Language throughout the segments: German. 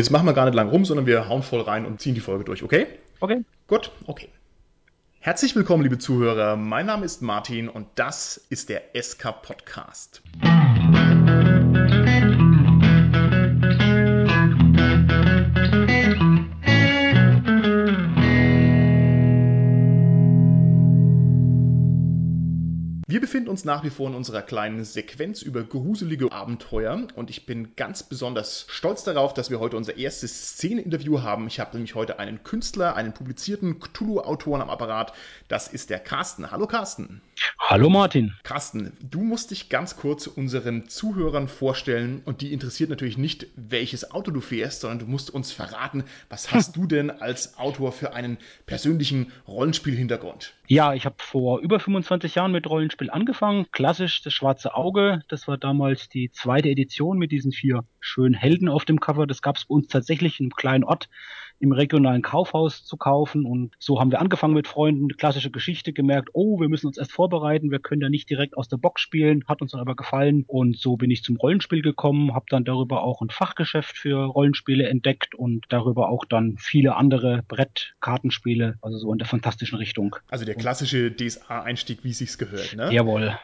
Jetzt machen wir gar nicht lang rum, sondern wir hauen voll rein und ziehen die Folge durch, okay? Okay. Gut, okay. Herzlich willkommen, liebe Zuhörer. Mein Name ist Martin und das ist der SK Podcast. Wir befinden uns nach wie vor in unserer kleinen Sequenz über gruselige Abenteuer und ich bin ganz besonders stolz darauf, dass wir heute unser erstes Szeneninterview haben. Ich habe nämlich heute einen Künstler, einen publizierten Cthulhu-Autoren am Apparat. Das ist der Carsten. Hallo Carsten. Hallo Martin. Carsten, du musst dich ganz kurz unseren Zuhörern vorstellen und die interessiert natürlich nicht, welches Auto du fährst, sondern du musst uns verraten, was hast du denn als Autor für einen persönlichen Rollenspielhintergrund? Ja, ich habe vor über 25 Jahren mit Rollenspiel angefangen. Klassisch das schwarze Auge. Das war damals die zweite Edition mit diesen vier schönen Helden auf dem Cover. Das gab es bei uns tatsächlich in einem kleinen Ort im regionalen Kaufhaus zu kaufen. Und so haben wir angefangen mit Freunden, klassische Geschichte gemerkt, oh, wir müssen uns erst vorbereiten, wir können ja nicht direkt aus der Box spielen, hat uns dann aber gefallen. Und so bin ich zum Rollenspiel gekommen, habe dann darüber auch ein Fachgeschäft für Rollenspiele entdeckt und darüber auch dann viele andere Brettkartenspiele, also so in der fantastischen Richtung. Also der klassische DSA-Einstieg, wie es sich gehört, ne? Jawohl.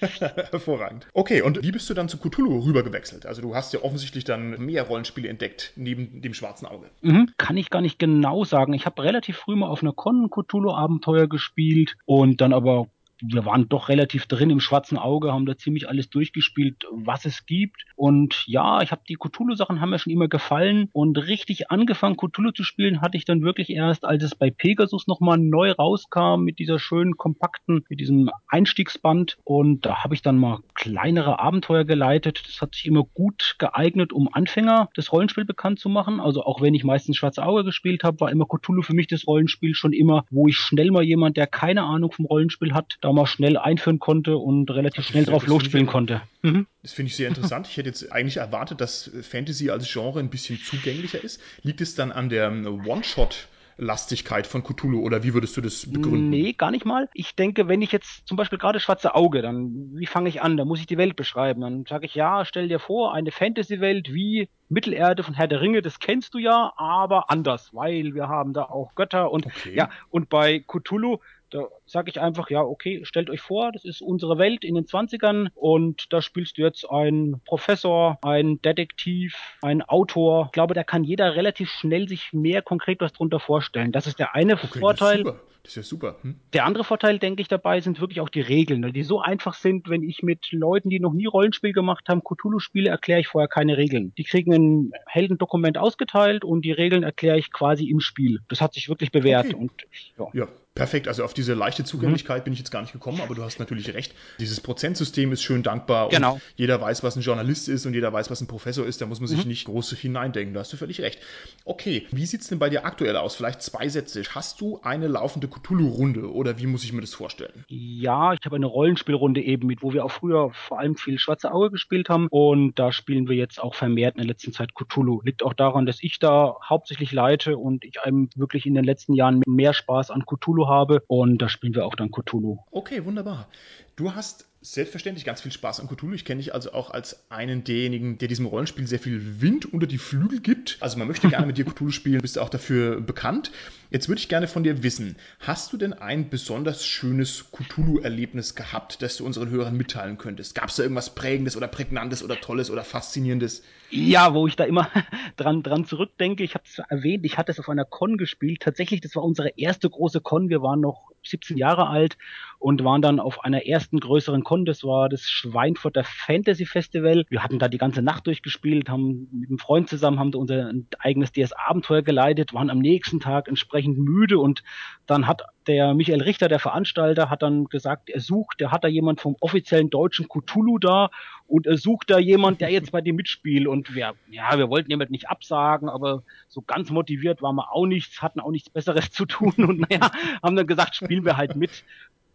Hervorragend. Okay, und wie bist du dann zu Cthulhu rübergewechselt? Also du hast ja offensichtlich dann mehr Rollenspiele entdeckt, neben dem schwarzen Auge. Mhm, kann ich gar nicht genau sagen. Ich habe relativ früh mal auf einer Con Cthulhu-Abenteuer gespielt und dann aber wir waren doch relativ drin im schwarzen Auge, haben da ziemlich alles durchgespielt, was es gibt. Und ja, ich habe die Cthulhu-Sachen haben mir schon immer gefallen. Und richtig angefangen, Cthulhu zu spielen, hatte ich dann wirklich erst, als es bei Pegasus nochmal neu rauskam, mit dieser schönen, kompakten, mit diesem Einstiegsband. Und da habe ich dann mal kleinere Abenteuer geleitet. Das hat sich immer gut geeignet, um Anfänger das Rollenspiel bekannt zu machen. Also auch wenn ich meistens schwarze Auge gespielt habe, war immer Cthulhu für mich das Rollenspiel schon immer, wo ich schnell mal jemand, der keine Ahnung vom Rollenspiel hat, da mal schnell einführen konnte und relativ schnell drauf losspielen konnte. Mhm. Das finde ich sehr interessant. Ich hätte jetzt eigentlich erwartet, dass Fantasy als Genre ein bisschen zugänglicher ist. Liegt es dann an der One-Shot- Lastigkeit von Cthulhu oder wie würdest du das begründen? Nee, gar nicht mal. Ich denke, wenn ich jetzt zum Beispiel gerade Schwarze Auge, dann wie fange ich an? Da muss ich die Welt beschreiben. Dann sage ich, ja, stell dir vor, eine Fantasy-Welt wie Mittelerde von Herr der Ringe, das kennst du ja, aber anders, weil wir haben da auch Götter und okay. ja, und bei Cthulhu da sage ich einfach, ja, okay, stellt euch vor, das ist unsere Welt in den 20ern und da spielst du jetzt einen Professor, einen Detektiv, einen Autor. Ich glaube, da kann jeder relativ schnell sich mehr konkret was drunter vorstellen. Das ist der eine okay, Vorteil. Das ist, das ist ja super. Hm? Der andere Vorteil, denke ich, dabei sind wirklich auch die Regeln, die so einfach sind, wenn ich mit Leuten, die noch nie Rollenspiel gemacht haben, Cthulhu-Spiele, erkläre ich vorher keine Regeln. Die kriegen ein Heldendokument ausgeteilt und die Regeln erkläre ich quasi im Spiel. Das hat sich wirklich bewährt. Okay. Und, ja. ja. Perfekt, also auf diese leichte Zugänglichkeit mhm. bin ich jetzt gar nicht gekommen, aber du hast natürlich recht. Dieses Prozentsystem ist schön dankbar genau. und jeder weiß, was ein Journalist ist und jeder weiß, was ein Professor ist. Da muss man sich mhm. nicht groß hineindenken. Da hast du völlig recht. Okay, wie sieht es denn bei dir aktuell aus? Vielleicht zwei Sätze. Hast du eine laufende Cthulhu-Runde oder wie muss ich mir das vorstellen? Ja, ich habe eine Rollenspielrunde eben mit, wo wir auch früher vor allem viel Schwarze Auge gespielt haben und da spielen wir jetzt auch vermehrt in der letzten Zeit Cthulhu. Liegt auch daran, dass ich da hauptsächlich leite und ich einem wirklich in den letzten Jahren mehr Spaß an Cthulhu habe und da spielen wir auch dann Cthulhu. Okay, wunderbar. Du hast selbstverständlich ganz viel Spaß an Cthulhu. Ich kenne dich also auch als einen derjenigen, der diesem Rollenspiel sehr viel Wind unter die Flügel gibt. Also man möchte gerne mit dir Cthulhu spielen, bist auch dafür bekannt. Jetzt würde ich gerne von dir wissen, hast du denn ein besonders schönes Cthulhu-Erlebnis gehabt, das du unseren Hörern mitteilen könntest? Gab es da irgendwas Prägendes oder Prägnantes oder Tolles oder Faszinierendes? Ja, wo ich da immer dran, dran zurückdenke, ich habe es erwähnt, ich hatte es auf einer Con gespielt. Tatsächlich, das war unsere erste große Con. Wir waren noch 17 Jahre alt und waren dann auf einer ersten größeren Con. Das war das Schweinfurter Fantasy Festival. Wir hatten da die ganze Nacht durchgespielt, haben mit einem Freund zusammen, haben unser eigenes DS-Abenteuer geleitet, waren am nächsten Tag entsprechend müde und dann hat der Michael Richter, der Veranstalter, hat dann gesagt, er sucht, der hat da jemand vom offiziellen deutschen Cthulhu da und er sucht da jemand, der jetzt bei dem mitspielt. Und wir, ja, wir wollten jemand nicht absagen, aber so ganz motiviert waren wir auch nichts, hatten auch nichts Besseres zu tun. Und naja, haben dann gesagt, spielen wir halt mit.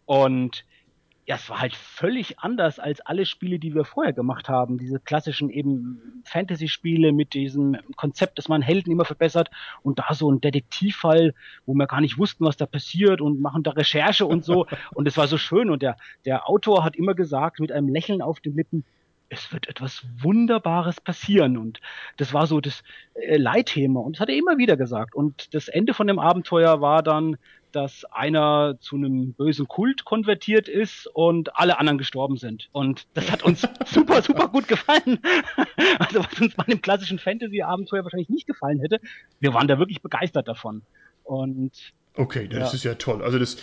Und ja, es war halt völlig anders als alle Spiele, die wir vorher gemacht haben. Diese klassischen eben Fantasy-Spiele mit diesem Konzept, dass man Helden immer verbessert und da so ein Detektivfall, wo wir gar nicht wussten, was da passiert und machen da Recherche und so. und es war so schön und der, der Autor hat immer gesagt, mit einem Lächeln auf den Lippen, es wird etwas Wunderbares passieren. Und das war so das äh, Leitthema. Und das hat er immer wieder gesagt. Und das Ende von dem Abenteuer war dann, dass einer zu einem bösen Kult konvertiert ist und alle anderen gestorben sind. Und das hat uns super, super gut gefallen. Also was uns bei einem klassischen Fantasy-Abenteuer wahrscheinlich nicht gefallen hätte. Wir waren da wirklich begeistert davon. Und Okay, das ja. ist ja toll. Also das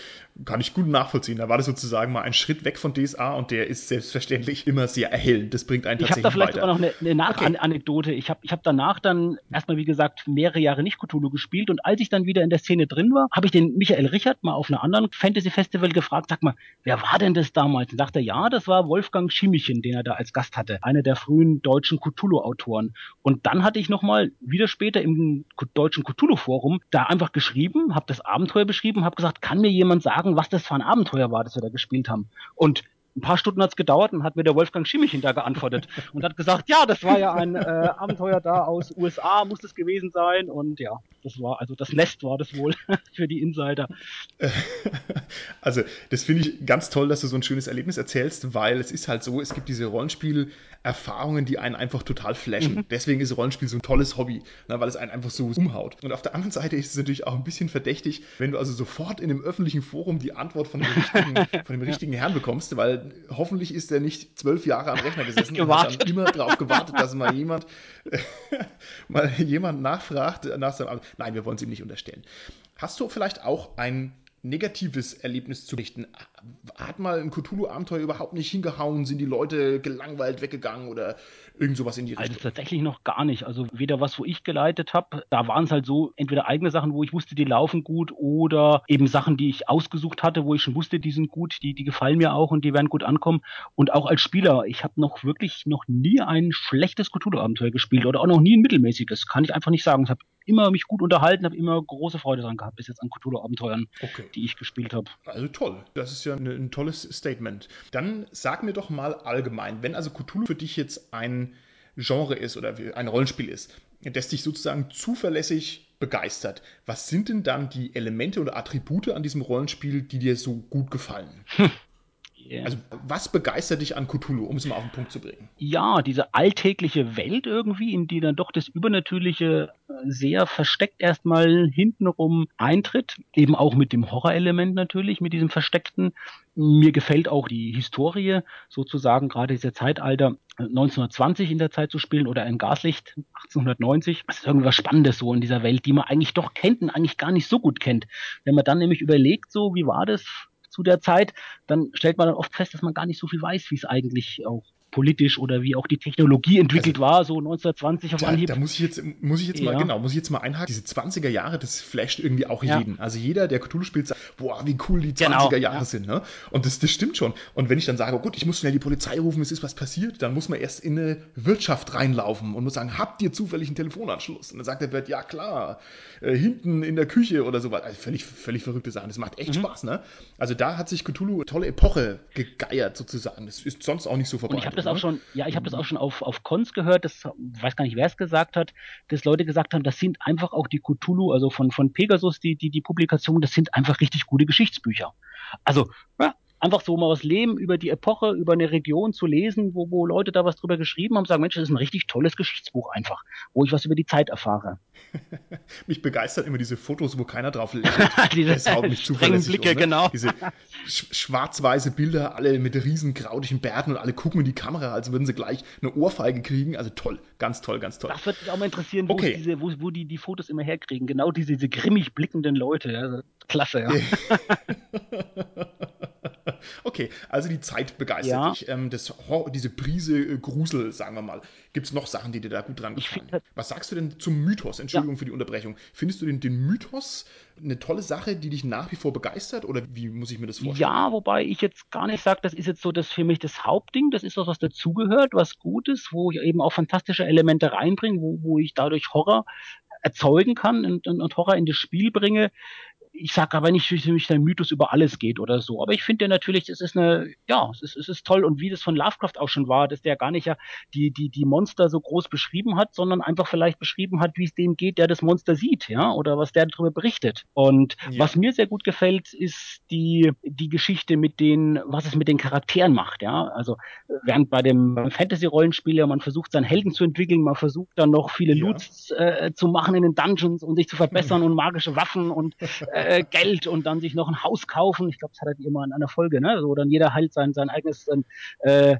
kann ich gut nachvollziehen. Da war das sozusagen mal ein Schritt weg von DSA und der ist selbstverständlich immer sehr erhellend. Das bringt einen tatsächlich Ich habe da vielleicht weiter. noch eine, eine Nachanekdote. Okay. Ich habe ich hab danach dann erstmal, wie gesagt, mehrere Jahre nicht Cthulhu gespielt und als ich dann wieder in der Szene drin war, habe ich den Michael Richard mal auf einer anderen Fantasy-Festival gefragt, sag mal, wer war denn das damals? Und sagte, ja, das war Wolfgang Schimichen, den er da als Gast hatte. Einer der frühen deutschen Cthulhu-Autoren. Und dann hatte ich nochmal, wieder später im deutschen Cthulhu-Forum, da einfach geschrieben, habe das Abend Abenteuer beschrieben, habe gesagt, kann mir jemand sagen, was das für ein Abenteuer war, das wir da gespielt haben? Und ein paar Stunden hat's gedauert und hat mir der Wolfgang Schimmich hinter geantwortet und hat gesagt, ja, das war ja ein äh, Abenteuer da aus USA, muss es gewesen sein und ja, das war, also das Nest war das wohl für die Insider. Also, das finde ich ganz toll, dass du so ein schönes Erlebnis erzählst, weil es ist halt so, es gibt diese Rollenspielerfahrungen, die einen einfach total flashen. Mhm. Deswegen ist Rollenspiel so ein tolles Hobby, ne, weil es einen einfach so umhaut. Und auf der anderen Seite ist es natürlich auch ein bisschen verdächtig, wenn du also sofort in einem öffentlichen Forum die Antwort von dem richtigen, von dem richtigen Herrn bekommst, weil hoffentlich ist er nicht zwölf Jahre am Rechner gesessen und hat immer darauf gewartet, dass mal jemand, mal jemand nachfragt nach seinem Nein, wir wollen es ihm nicht unterstellen. Hast du vielleicht auch ein negatives Erlebnis zu richten? Hat mal ein Cthulhu-Abenteuer überhaupt nicht hingehauen? Sind die Leute gelangweilt weggegangen oder irgend sowas in die Richtung? Also tatsächlich noch gar nicht. Also weder was, wo ich geleitet habe, da waren es halt so, entweder eigene Sachen, wo ich wusste, die laufen gut, oder eben Sachen, die ich ausgesucht hatte, wo ich schon wusste, die sind gut, die, die gefallen mir auch und die werden gut ankommen. Und auch als Spieler, ich habe noch wirklich noch nie ein schlechtes Cthulhu-Abenteuer gespielt oder auch noch nie ein mittelmäßiges. Kann ich einfach nicht sagen. Ich habe immer mich gut unterhalten, habe immer große Freude dran gehabt, bis jetzt an Cthulhu-Abenteuern, okay. die ich gespielt habe. Also toll, das ist ja ein, ein tolles Statement. Dann sag mir doch mal allgemein, wenn also Cthulhu für dich jetzt ein Genre ist oder ein Rollenspiel ist, das dich sozusagen zuverlässig begeistert. Was sind denn dann die Elemente oder Attribute an diesem Rollenspiel, die dir so gut gefallen? Yeah. Also, was begeistert dich an Cthulhu, um es mal auf den Punkt zu bringen? Ja, diese alltägliche Welt irgendwie, in die dann doch das Übernatürliche äh, sehr versteckt erstmal hintenrum eintritt. Eben auch mit dem Horrorelement natürlich, mit diesem Versteckten. Mir gefällt auch die Historie, sozusagen gerade dieser Zeitalter 1920 äh, in der Zeit zu spielen oder ein Gaslicht 1890. Das ist irgendwas Spannendes so in dieser Welt, die man eigentlich doch kennt und eigentlich gar nicht so gut kennt. Wenn man dann nämlich überlegt, so wie war das der Zeit, dann stellt man dann oft fest, dass man gar nicht so viel weiß, wie es eigentlich auch politisch oder wie auch die Technologie entwickelt also, war, so 1920 auf da, Anhieb. Da muss ich jetzt, muss ich jetzt ja. mal, genau, muss ich jetzt mal einhaken. Diese 20er Jahre, das flasht irgendwie auch ja. jeden. Also jeder, der Cthulhu spielt, sagt, boah, wie cool die 20er genau, Jahre ja. sind, ne? Und das, das stimmt schon. Und wenn ich dann sage, oh gut, ich muss schnell die Polizei rufen, es ist was passiert, dann muss man erst in eine Wirtschaft reinlaufen und muss sagen, habt ihr zufällig einen Telefonanschluss? Und dann sagt der Wirt, ja klar, äh, hinten in der Küche oder sowas. Also völlig, völlig verrückte Sachen. Das macht echt mhm. Spaß, ne? Also da hat sich Cthulhu eine tolle Epoche gegeiert sozusagen. Das ist sonst auch nicht so vorbei. Und ich habe das auch ne? schon, ja, ich habe das auch schon auf, auf Cons gehört, das weiß gar nicht, wer es gesagt hat, dass Leute gesagt haben, das sind einfach auch die Cthulhu, also von, von Pegasus, die, die, die Publikation, das sind einfach richtig gute Geschichtsbücher. Also, ja, einfach so mal was Leben über die Epoche, über eine Region zu lesen, wo, wo Leute da was drüber geschrieben haben, sagen, Mensch, das ist ein richtig tolles Geschichtsbuch einfach, wo ich was über die Zeit erfahre. mich begeistern immer diese Fotos, wo keiner drauf lächelt. diese das haut mich zuverlässig Blicke, um, ne? genau. Diese sch schwarz-weiße Bilder, alle mit riesen krautigen Bärten und alle gucken in die Kamera, als würden sie gleich eine Ohrfeige kriegen. Also toll, ganz toll, ganz toll. Das würde mich auch mal interessieren, wo, okay. diese, wo, wo die die Fotos immer herkriegen. Genau diese, diese grimmig blickenden Leute. Ja. Klasse, ja. okay, also die Zeit begeistert ja. dich. Ähm, das, diese Prise äh, Grusel, sagen wir mal. Gibt es noch Sachen, die dir da gut dran gefallen? Find, Was sagst du denn zum Mythos? Entschuldigung ja. für die Unterbrechung. Findest du den, den Mythos eine tolle Sache, die dich nach wie vor begeistert? Oder wie muss ich mir das vorstellen? Ja, wobei ich jetzt gar nicht sage, das ist jetzt so das für mich das Hauptding. Das ist was, was dazugehört, was gut ist, wo ich eben auch fantastische Elemente reinbringe, wo, wo ich dadurch Horror erzeugen kann und, und, und Horror in das Spiel bringe ich sage aber nicht, dass mich der Mythos über alles geht oder so. Aber ich finde natürlich, es ist eine, ja, es ist, es ist toll. Und wie das von Lovecraft auch schon war, dass der gar nicht ja die, die, die Monster so groß beschrieben hat, sondern einfach vielleicht beschrieben hat, wie es dem geht, der das Monster sieht, ja, oder was der darüber berichtet. Und ja. was mir sehr gut gefällt, ist die, die Geschichte mit den, was es mit den Charakteren macht, ja. Also, während bei dem Fantasy-Rollenspiel ja man versucht, seinen Helden zu entwickeln, man versucht dann noch viele ja. Loots äh, zu machen in den Dungeons und sich zu verbessern und magische Waffen und äh, Geld und dann sich noch ein Haus kaufen. Ich glaube, das hat er immer in einer Folge, ne? So dann jeder halt sein, sein eigenes äh,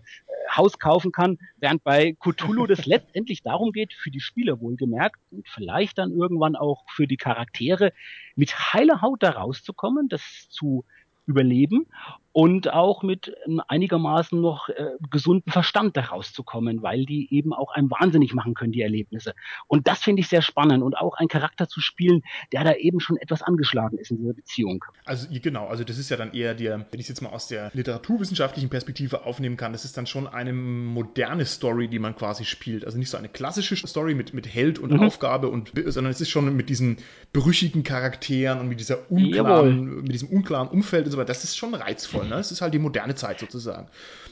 Haus kaufen kann, während bei Cthulhu das letztendlich darum geht, für die Spieler wohlgemerkt und vielleicht dann irgendwann auch für die Charaktere, mit heiler Haut da rauszukommen, das zu überleben und auch mit einigermaßen noch äh, gesunden Verstand daraus zu kommen, weil die eben auch einem wahnsinnig machen können, die Erlebnisse. Und das finde ich sehr spannend und auch einen Charakter zu spielen, der da eben schon etwas angeschlagen ist in dieser Beziehung. Also genau, also das ist ja dann eher der, wenn ich es jetzt mal aus der literaturwissenschaftlichen Perspektive aufnehmen kann, das ist dann schon eine moderne Story, die man quasi spielt. Also nicht so eine klassische Story mit, mit Held und mhm. Aufgabe und sondern es ist schon mit diesen brüchigen Charakteren und mit dieser unklaren, mit diesem unklaren Umfeld und so weiter. Das ist schon reizvoll toll. Ne? Es ist halt die moderne Zeit sozusagen.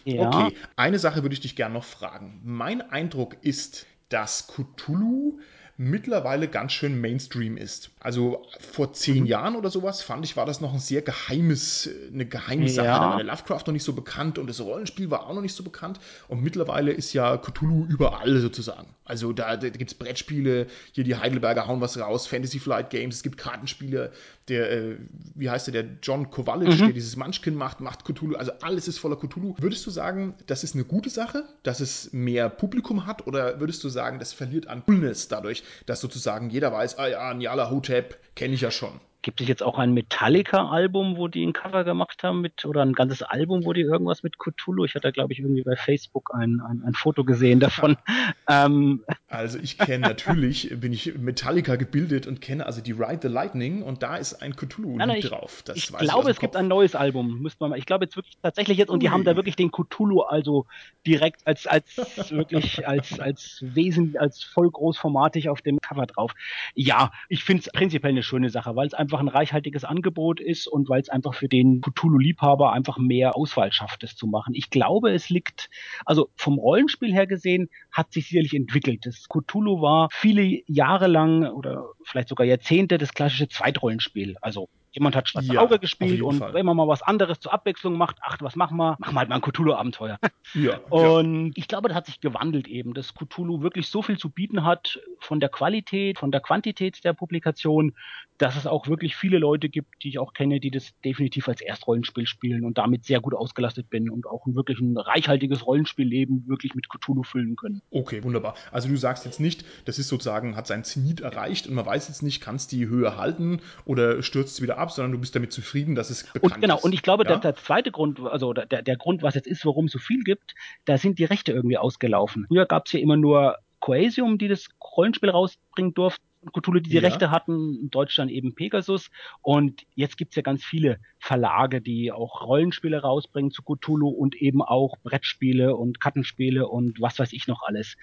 Ja. Okay, eine Sache würde ich dich gerne noch fragen. Mein Eindruck ist, dass Cthulhu mittlerweile ganz schön Mainstream ist. Also vor zehn mhm. Jahren oder sowas fand ich, war das noch ein sehr geheimes, eine geheime Sache. Ja. Da war der Lovecraft noch nicht so bekannt und das Rollenspiel war auch noch nicht so bekannt. Und mittlerweile ist ja Cthulhu überall sozusagen. Also da, da gibt es Brettspiele, hier die Heidelberger hauen was raus, Fantasy Flight Games, es gibt Kartenspiele, der, äh, wie heißt der, der John Kowalic, mhm. der dieses Munchkin macht, macht Cthulhu. Also alles ist voller Cthulhu. Würdest du sagen, das ist eine gute Sache, dass es mehr Publikum hat? Oder würdest du sagen, das verliert an Coolness dadurch, dass sozusagen jeder weiß, ah ja, Nyala Hotep kenne ich ja schon? Gibt es jetzt auch ein Metallica-Album, wo die ein Cover gemacht haben mit, oder ein ganzes Album, wo die irgendwas mit Cthulhu? Ich hatte, glaube ich, irgendwie bei Facebook ein, ein, ein Foto gesehen davon. ähm. Also ich kenne natürlich, bin ich Metallica gebildet und kenne also die Ride the Lightning und da ist ein Cthulhu nein, nein, drauf. Das ich glaube, ich es gibt ein neues Album, müsste man mal. Ich glaube jetzt wirklich tatsächlich jetzt, und die haben da wirklich den Cthulhu also direkt als, als wirklich als, als Wesen, als voll großformatig auf dem Cover drauf. Ja, ich finde es prinzipiell eine schöne Sache, weil es einfach einfach ein reichhaltiges Angebot ist und weil es einfach für den Cthulhu-Liebhaber einfach mehr Auswahl schafft, es zu machen. Ich glaube, es liegt, also vom Rollenspiel her gesehen, hat sich sicherlich entwickelt. Das Cthulhu war viele Jahre lang oder vielleicht sogar Jahrzehnte das klassische Zweitrollenspiel. Also Jemand hat Schwarze ja, Auge gespielt und Fall. wenn man mal was anderes zur Abwechslung macht, ach, was machen wir? Machen wir halt mal ein Cthulhu-Abenteuer. Ja, und ja. ich glaube, das hat sich gewandelt eben, dass Cthulhu wirklich so viel zu bieten hat von der Qualität, von der Quantität der Publikation, dass es auch wirklich viele Leute gibt, die ich auch kenne, die das definitiv als Erstrollenspiel spielen und damit sehr gut ausgelastet bin und auch ein wirklich ein reichhaltiges Rollenspielleben wirklich mit Cthulhu füllen können. Okay, wunderbar. Also du sagst jetzt nicht, das ist sozusagen, hat sein Zenit erreicht und man weiß jetzt nicht, kann es die Höhe halten oder stürzt es wieder ab, sondern du bist damit zufrieden, dass es bekannt und genau, ist. Und ich glaube, ja? der, der, zweite Grund, also der, der Grund, was jetzt ist, warum es so viel gibt, da sind die Rechte irgendwie ausgelaufen. Früher gab es ja immer nur Coesium, die das Rollenspiel rausbringen durften. Cthulhu, die die ja. Rechte hatten, in Deutschland eben Pegasus. Und jetzt gibt's ja ganz viele Verlage, die auch Rollenspiele rausbringen zu Cthulhu und eben auch Brettspiele und Kartenspiele und was weiß ich noch alles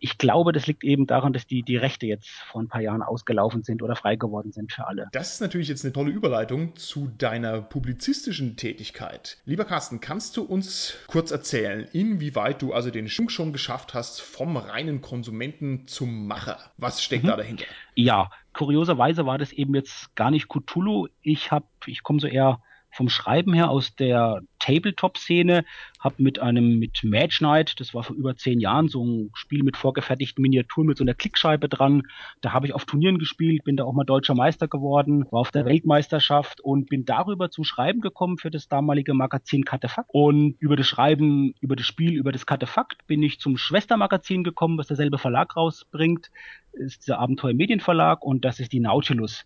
ich glaube, das liegt eben daran, dass die, die Rechte jetzt vor ein paar Jahren ausgelaufen sind oder frei geworden sind für alle. Das ist natürlich jetzt eine tolle Überleitung zu deiner publizistischen Tätigkeit. Lieber Carsten, kannst du uns kurz erzählen, inwieweit du also den Schwung schon geschafft hast vom reinen Konsumenten zum Macher? Was steckt mhm. da dahinter? Ja, kurioserweise war das eben jetzt gar nicht Cthulhu. Ich habe, ich komme so eher vom Schreiben her aus der Tabletop-Szene, habe mit einem, mit Mage Knight, das war vor über zehn Jahren, so ein Spiel mit vorgefertigten Miniaturen mit so einer Klickscheibe dran. Da habe ich auf Turnieren gespielt, bin da auch mal deutscher Meister geworden, war auf der Weltmeisterschaft und bin darüber zum Schreiben gekommen für das damalige Magazin Kartefakt. Und über das Schreiben, über das Spiel, über das Kartefakt bin ich zum Schwestermagazin gekommen, was derselbe Verlag rausbringt, ist dieser Abenteuer Medienverlag und das ist die Nautilus.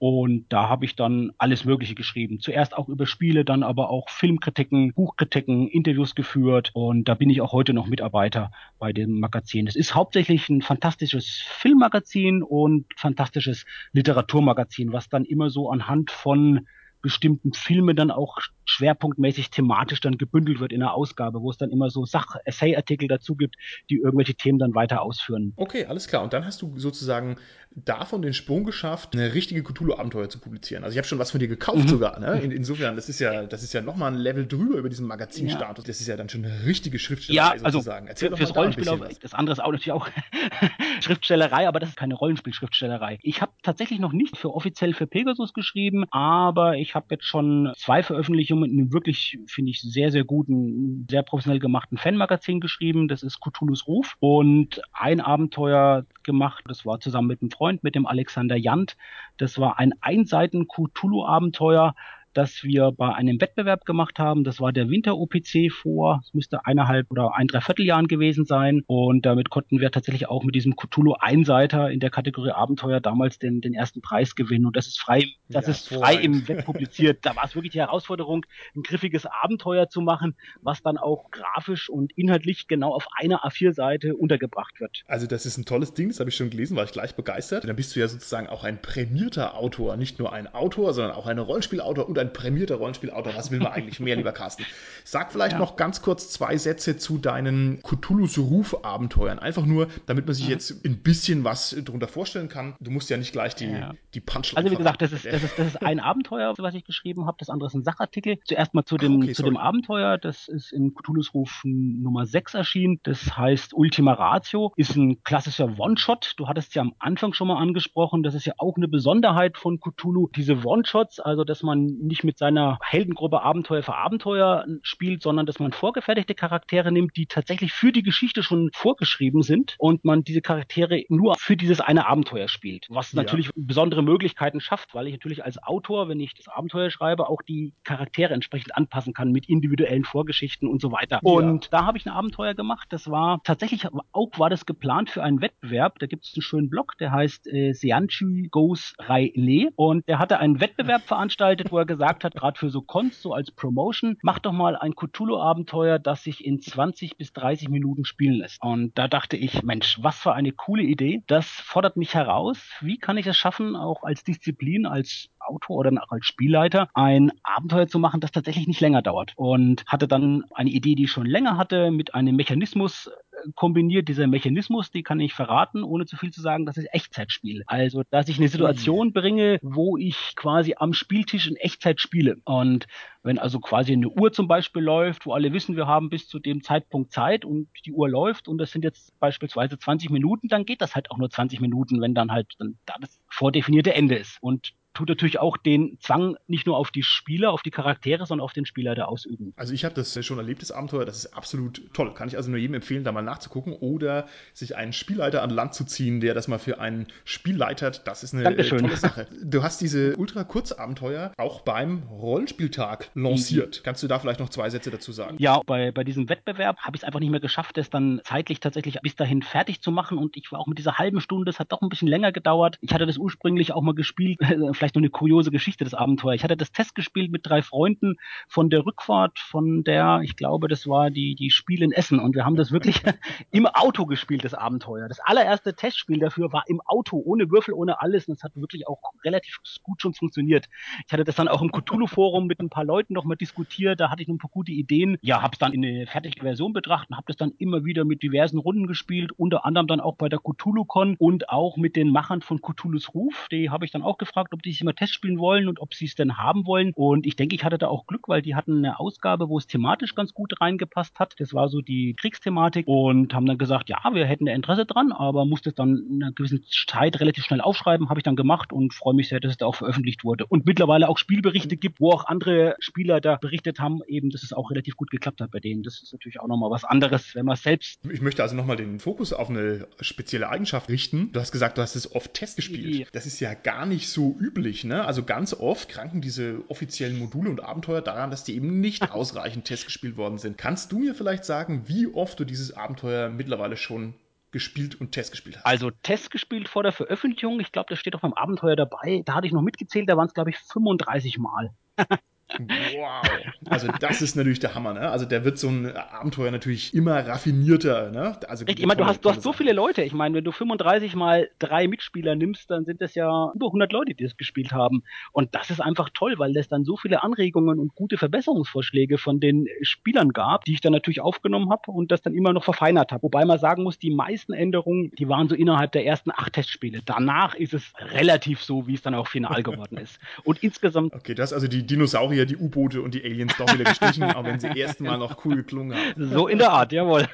Und da habe ich dann alles Mögliche geschrieben. Zuerst auch über Spiele, dann aber auch Filmkritiken, Buchkritiken, Interviews geführt. Und da bin ich auch heute noch Mitarbeiter bei dem Magazin. Es ist hauptsächlich ein fantastisches Filmmagazin und fantastisches Literaturmagazin, was dann immer so anhand von bestimmten Filmen dann auch schwerpunktmäßig thematisch dann gebündelt wird in der Ausgabe, wo es dann immer so Sach-Essay-Artikel dazu gibt, die irgendwelche Themen dann weiter ausführen. Okay, alles klar. Und dann hast du sozusagen davon den Sprung geschafft, eine richtige Cthulhu-Abenteuer zu publizieren. Also ich habe schon was von dir gekauft mhm. sogar. Ne? In, insofern, das ist ja, das ist ja nochmal ein Level drüber über diesen Magazinstatus. Ja. Das ist ja dann schon eine richtige Schriftstellerei ja, also sozusagen. Erzähl für, fürs Rollenspiel, da das andere ist auch natürlich auch Schriftstellerei, aber das ist keine Rollenspiel-Schriftstellerei. Ich habe tatsächlich noch nicht für offiziell für Pegasus geschrieben, aber ich habe jetzt schon zwei Veröffentlichungen in einem wirklich, finde ich, sehr, sehr guten, sehr professionell gemachten Fanmagazin geschrieben. Das ist Cthulhu's Ruf und ein Abenteuer gemacht. Das war zusammen mit einem Freund, mit dem Alexander Jant. Das war ein Einseiten Cthulhu-Abenteuer das wir bei einem Wettbewerb gemacht haben. Das war der Winter-OPC vor, es müsste eineinhalb oder ein Dreivierteljahren gewesen sein. Und damit konnten wir tatsächlich auch mit diesem Cthulhu Einseiter in der Kategorie Abenteuer damals den, den ersten Preis gewinnen. Und das ist frei, das ja, ist frei im Web publiziert. Da war es wirklich die Herausforderung, ein griffiges Abenteuer zu machen, was dann auch grafisch und inhaltlich genau auf einer A4-Seite untergebracht wird. Also das ist ein tolles Ding, das habe ich schon gelesen, war ich gleich begeistert. Dann bist du ja sozusagen auch ein prämierter Autor, nicht nur ein Autor, sondern auch ein Rollenspielautor und ein prämierter Rollenspielautor. Was will man eigentlich mehr, lieber Carsten? Sag vielleicht ja. noch ganz kurz zwei Sätze zu deinen Cthulhu's Ruf-Abenteuern. Einfach nur, damit man sich mhm. jetzt ein bisschen was darunter vorstellen kann. Du musst ja nicht gleich die, ja. die Punchline Also wie gesagt, das ist, das, ist, das ist ein Abenteuer, was ich geschrieben habe. Das andere ist ein Sachartikel. Zuerst mal zu dem, okay, zu dem Abenteuer. Das ist in Cthulhu's Ruf Nummer 6 erschienen. Das heißt Ultima Ratio. Ist ein klassischer One-Shot. Du hattest ja am Anfang schon mal angesprochen. Das ist ja auch eine Besonderheit von Cthulhu. Diese One-Shots, also dass man nicht mit seiner Heldengruppe Abenteuer für Abenteuer spielt, sondern dass man vorgefertigte Charaktere nimmt, die tatsächlich für die Geschichte schon vorgeschrieben sind und man diese Charaktere nur für dieses eine Abenteuer spielt. Was ja. natürlich besondere Möglichkeiten schafft, weil ich natürlich als Autor, wenn ich das Abenteuer schreibe, auch die Charaktere entsprechend anpassen kann mit individuellen Vorgeschichten und so weiter. Ja. Und da habe ich ein Abenteuer gemacht. Das war tatsächlich auch war das geplant für einen Wettbewerb. Da gibt es einen schönen Blog, der heißt äh, Seanchu Goes Rai Le und der hatte einen Wettbewerb veranstaltet, wo er gesagt hat, gerade für so Cons, so als Promotion, mach doch mal ein Cthulhu-Abenteuer, das sich in 20 bis 30 Minuten spielen lässt. Und da dachte ich, Mensch, was für eine coole Idee. Das fordert mich heraus. Wie kann ich es schaffen, auch als Disziplin, als Autor oder auch als Spielleiter ein Abenteuer zu machen, das tatsächlich nicht länger dauert. Und hatte dann eine Idee, die ich schon länger hatte, mit einem Mechanismus äh, kombiniert. Dieser Mechanismus, die kann ich verraten, ohne zu viel zu sagen, das ist Echtzeitspiel. Also, dass ich eine Situation bringe, wo ich quasi am Spieltisch in Echtzeit spiele. Und wenn also quasi eine Uhr zum Beispiel läuft, wo alle wissen, wir haben bis zu dem Zeitpunkt Zeit und die Uhr läuft und das sind jetzt beispielsweise 20 Minuten, dann geht das halt auch nur 20 Minuten, wenn dann halt dann da das vordefinierte Ende ist. Und tut natürlich auch den Zwang nicht nur auf die Spieler, auf die Charaktere, sondern auf den Spieler da ausüben. Also ich habe das schon erlebt, das Abenteuer, das ist absolut toll. Kann ich also nur jedem empfehlen, da mal nachzugucken oder sich einen Spielleiter an Land zu ziehen, der das mal für einen Spiel leitet. Das ist eine Dankeschön. tolle Sache. Du hast diese ultra-Kurzabenteuer auch beim Rollenspieltag lanciert. Mhm. Kannst du da vielleicht noch zwei Sätze dazu sagen? Ja, bei, bei diesem Wettbewerb habe ich es einfach nicht mehr geschafft, das dann zeitlich tatsächlich bis dahin fertig zu machen und ich war auch mit dieser halben Stunde, es hat doch ein bisschen länger gedauert. Ich hatte das ursprünglich auch mal gespielt, vielleicht noch eine kuriose Geschichte, das Abenteuer. Ich hatte das Test gespielt mit drei Freunden von der Rückfahrt von der, ich glaube, das war die, die Spiel in Essen und wir haben das wirklich im Auto gespielt, das Abenteuer. Das allererste Testspiel dafür war im Auto, ohne Würfel, ohne alles und es hat wirklich auch relativ gut schon funktioniert. Ich hatte das dann auch im Cthulhu-Forum mit ein paar Leuten nochmal diskutiert, da hatte ich noch ein paar gute Ideen. Ja, hab's dann in eine fertige Version betrachtet und hab das dann immer wieder mit diversen Runden gespielt, unter anderem dann auch bei der Cthulhu-Con und auch mit den Machern von Cthulhu's Ruf. Die habe ich dann auch gefragt, ob die sich immer Test spielen wollen und ob sie es denn haben wollen. Und ich denke, ich hatte da auch Glück, weil die hatten eine Ausgabe, wo es thematisch ganz gut reingepasst hat. Das war so die Kriegsthematik und haben dann gesagt, ja, wir hätten da Interesse dran, aber musste es dann in einer gewissen Zeit relativ schnell aufschreiben. Habe ich dann gemacht und freue mich sehr, dass es da auch veröffentlicht wurde. Und mittlerweile auch Spielberichte gibt, wo auch andere Spieler da berichtet haben, eben, dass es auch relativ gut geklappt hat bei denen. Das ist natürlich auch nochmal was anderes, wenn man selbst. Ich möchte also nochmal den Fokus auf eine spezielle Eigenschaft richten. Du hast gesagt, du hast es oft Test gespielt. Das ist ja gar nicht so üblich, ne? Also ganz oft kranken diese offiziellen Module und Abenteuer daran, dass die eben nicht ausreichend Test gespielt worden sind. Kannst du mir vielleicht sagen, wie oft du dieses Abenteuer mittlerweile schon gespielt und Test gespielt hast? Also Test gespielt vor der Veröffentlichung. Ich glaube, das steht auch beim Abenteuer dabei. Da hatte ich noch mitgezählt, da waren es, glaube ich, 35 Mal. Wow. Also das ist natürlich der Hammer, ne? Also der wird so ein Abenteuer natürlich immer raffinierter, ne? Also Richtig, immer, du hast, du hast so viele Leute. Ich meine, wenn du 35 mal drei Mitspieler nimmst, dann sind das ja über 100 Leute, die das gespielt haben. Und das ist einfach toll, weil es dann so viele Anregungen und gute Verbesserungsvorschläge von den Spielern gab, die ich dann natürlich aufgenommen habe und das dann immer noch verfeinert habe. Wobei man sagen muss, die meisten Änderungen, die waren so innerhalb der ersten acht Testspiele. Danach ist es relativ so, wie es dann auch final geworden ist. Und insgesamt. Okay, das also die Dinosaurier, die U-Boote und die Aliens doch wieder gestrichen, auch wenn sie erst mal noch cool geklungen haben. So in der Art, jawohl.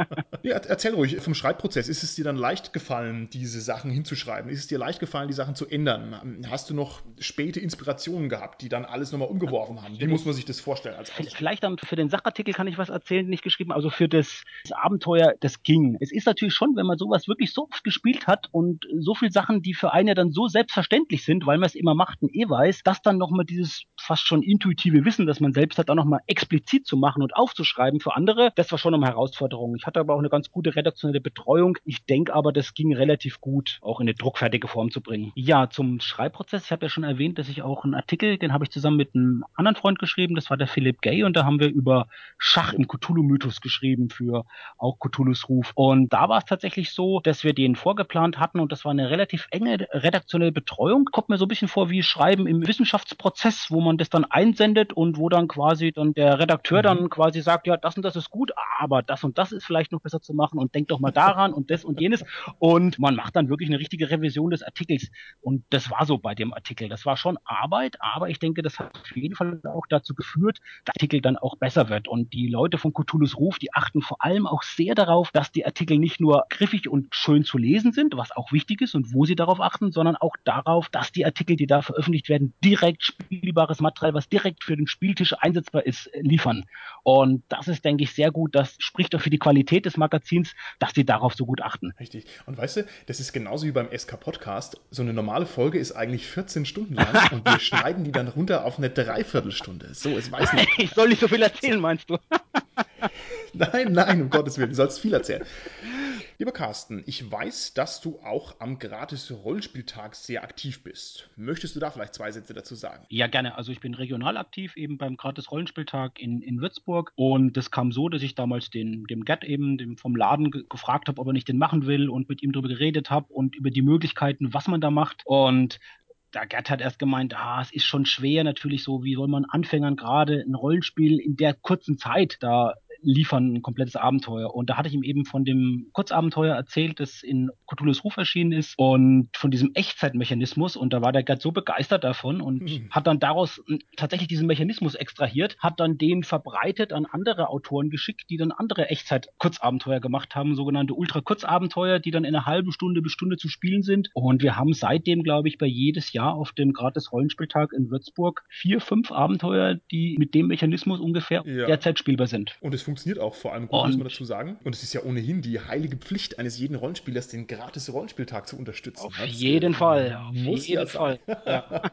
ja, erzähl ruhig vom Schreibprozess. Ist es dir dann leicht gefallen, diese Sachen hinzuschreiben? Ist es dir leicht gefallen, die Sachen zu ändern? Hast du noch späte Inspirationen gehabt, die dann alles nochmal umgeworfen haben? Wie muss man sich das vorstellen? Als Vielleicht dann für den Sachartikel kann ich was erzählen, nicht geschrieben. Also für das, das Abenteuer, das ging. Es ist natürlich schon, wenn man sowas wirklich so oft gespielt hat und so viele Sachen, die für einen dann so selbstverständlich sind, weil man es immer macht und eh weiß, dass dann nochmal dieses fast schon intuitive Wissen, das man selbst hat, auch nochmal explizit zu machen und aufzuschreiben für andere, das war schon eine Herausforderung. Ich hatte aber auch eine ganz gute redaktionelle Betreuung. Ich denke aber, das ging relativ gut, auch in eine druckfertige Form zu bringen. Ja, zum Schreibprozess. Ich habe ja schon erwähnt, dass ich auch einen Artikel, den habe ich zusammen mit einem anderen Freund geschrieben, das war der Philipp Gay und da haben wir über Schach im Cthulhu-Mythos geschrieben für auch Cthulhus Ruf. Und da war es tatsächlich so, dass wir den vorgeplant hatten und das war eine relativ enge redaktionelle Betreuung. Kommt mir so ein bisschen vor wie Schreiben im Wissenschaftsprozess, wo man das dann einsendet und wo dann quasi dann der Redakteur mhm. dann quasi sagt, ja, das und das ist gut, aber das und das ist vielleicht noch besser zu machen und denk doch mal daran und das und jenes. Und man macht dann wirklich eine richtige Revision des Artikels. Und das war so bei dem Artikel. Das war schon Arbeit, aber ich denke, das hat auf jeden Fall auch dazu geführt, dass der Artikel dann auch besser wird. Und die Leute von Cthulhu's Ruf, die achten vor allem auch sehr darauf, dass die Artikel nicht nur griffig und schön zu lesen sind, was auch wichtig ist und wo sie darauf achten, sondern auch darauf, dass die Artikel, die da veröffentlicht werden, direkt spielbares Material, was direkt für den Spieltisch einsetzbar ist, liefern. Und das ist, denke ich, sehr gut. Das spricht auch für die Qualität des Magazins, dass sie darauf so gut achten. Richtig. Und weißt du, das ist genauso wie beim SK Podcast. So eine normale Folge ist eigentlich 14 Stunden lang und wir schneiden die dann runter auf eine Dreiviertelstunde. So, es weiß nicht. ich soll nicht so viel erzählen, meinst du? nein, nein, um Gottes Willen, du sollst viel erzählen. Lieber Carsten, ich weiß, dass du auch am Gratis-Rollenspieltag sehr aktiv bist. Möchtest du da vielleicht zwei Sätze dazu sagen? Ja, gerne. Also ich bin regional aktiv, eben beim Gratis-Rollenspieltag in, in Würzburg. Und das kam so, dass ich damals den, dem Gerd eben dem vom Laden ge gefragt habe, ob er nicht den machen will und mit ihm darüber geredet habe und über die Möglichkeiten, was man da macht. Und da Gerd hat erst gemeint, ah, es ist schon schwer natürlich so, wie soll man Anfängern gerade ein Rollenspiel in der kurzen Zeit da liefern ein komplettes Abenteuer. Und da hatte ich ihm eben von dem Kurzabenteuer erzählt, das in Cthulhu's Ruf erschienen ist und von diesem Echtzeitmechanismus. Und da war der Gerd so begeistert davon und mhm. hat dann daraus tatsächlich diesen Mechanismus extrahiert, hat dann den verbreitet an andere Autoren geschickt, die dann andere Echtzeit-Kurzabenteuer gemacht haben, sogenannte Ultra-Kurzabenteuer, die dann in einer halben Stunde bis Stunde zu spielen sind. Und wir haben seitdem, glaube ich, bei jedes Jahr auf dem Gratis-Rollenspieltag in Würzburg vier, fünf Abenteuer, die mit dem Mechanismus ungefähr ja. derzeit spielbar sind. Und es funktioniert auch vor allem gut, und muss man dazu sagen. Und es ist ja ohnehin die heilige Pflicht eines jeden Rollenspielers, den gratis Rollenspieltag zu unterstützen. Auf das jeden Fall. Auf muss jeden Fall. Ja.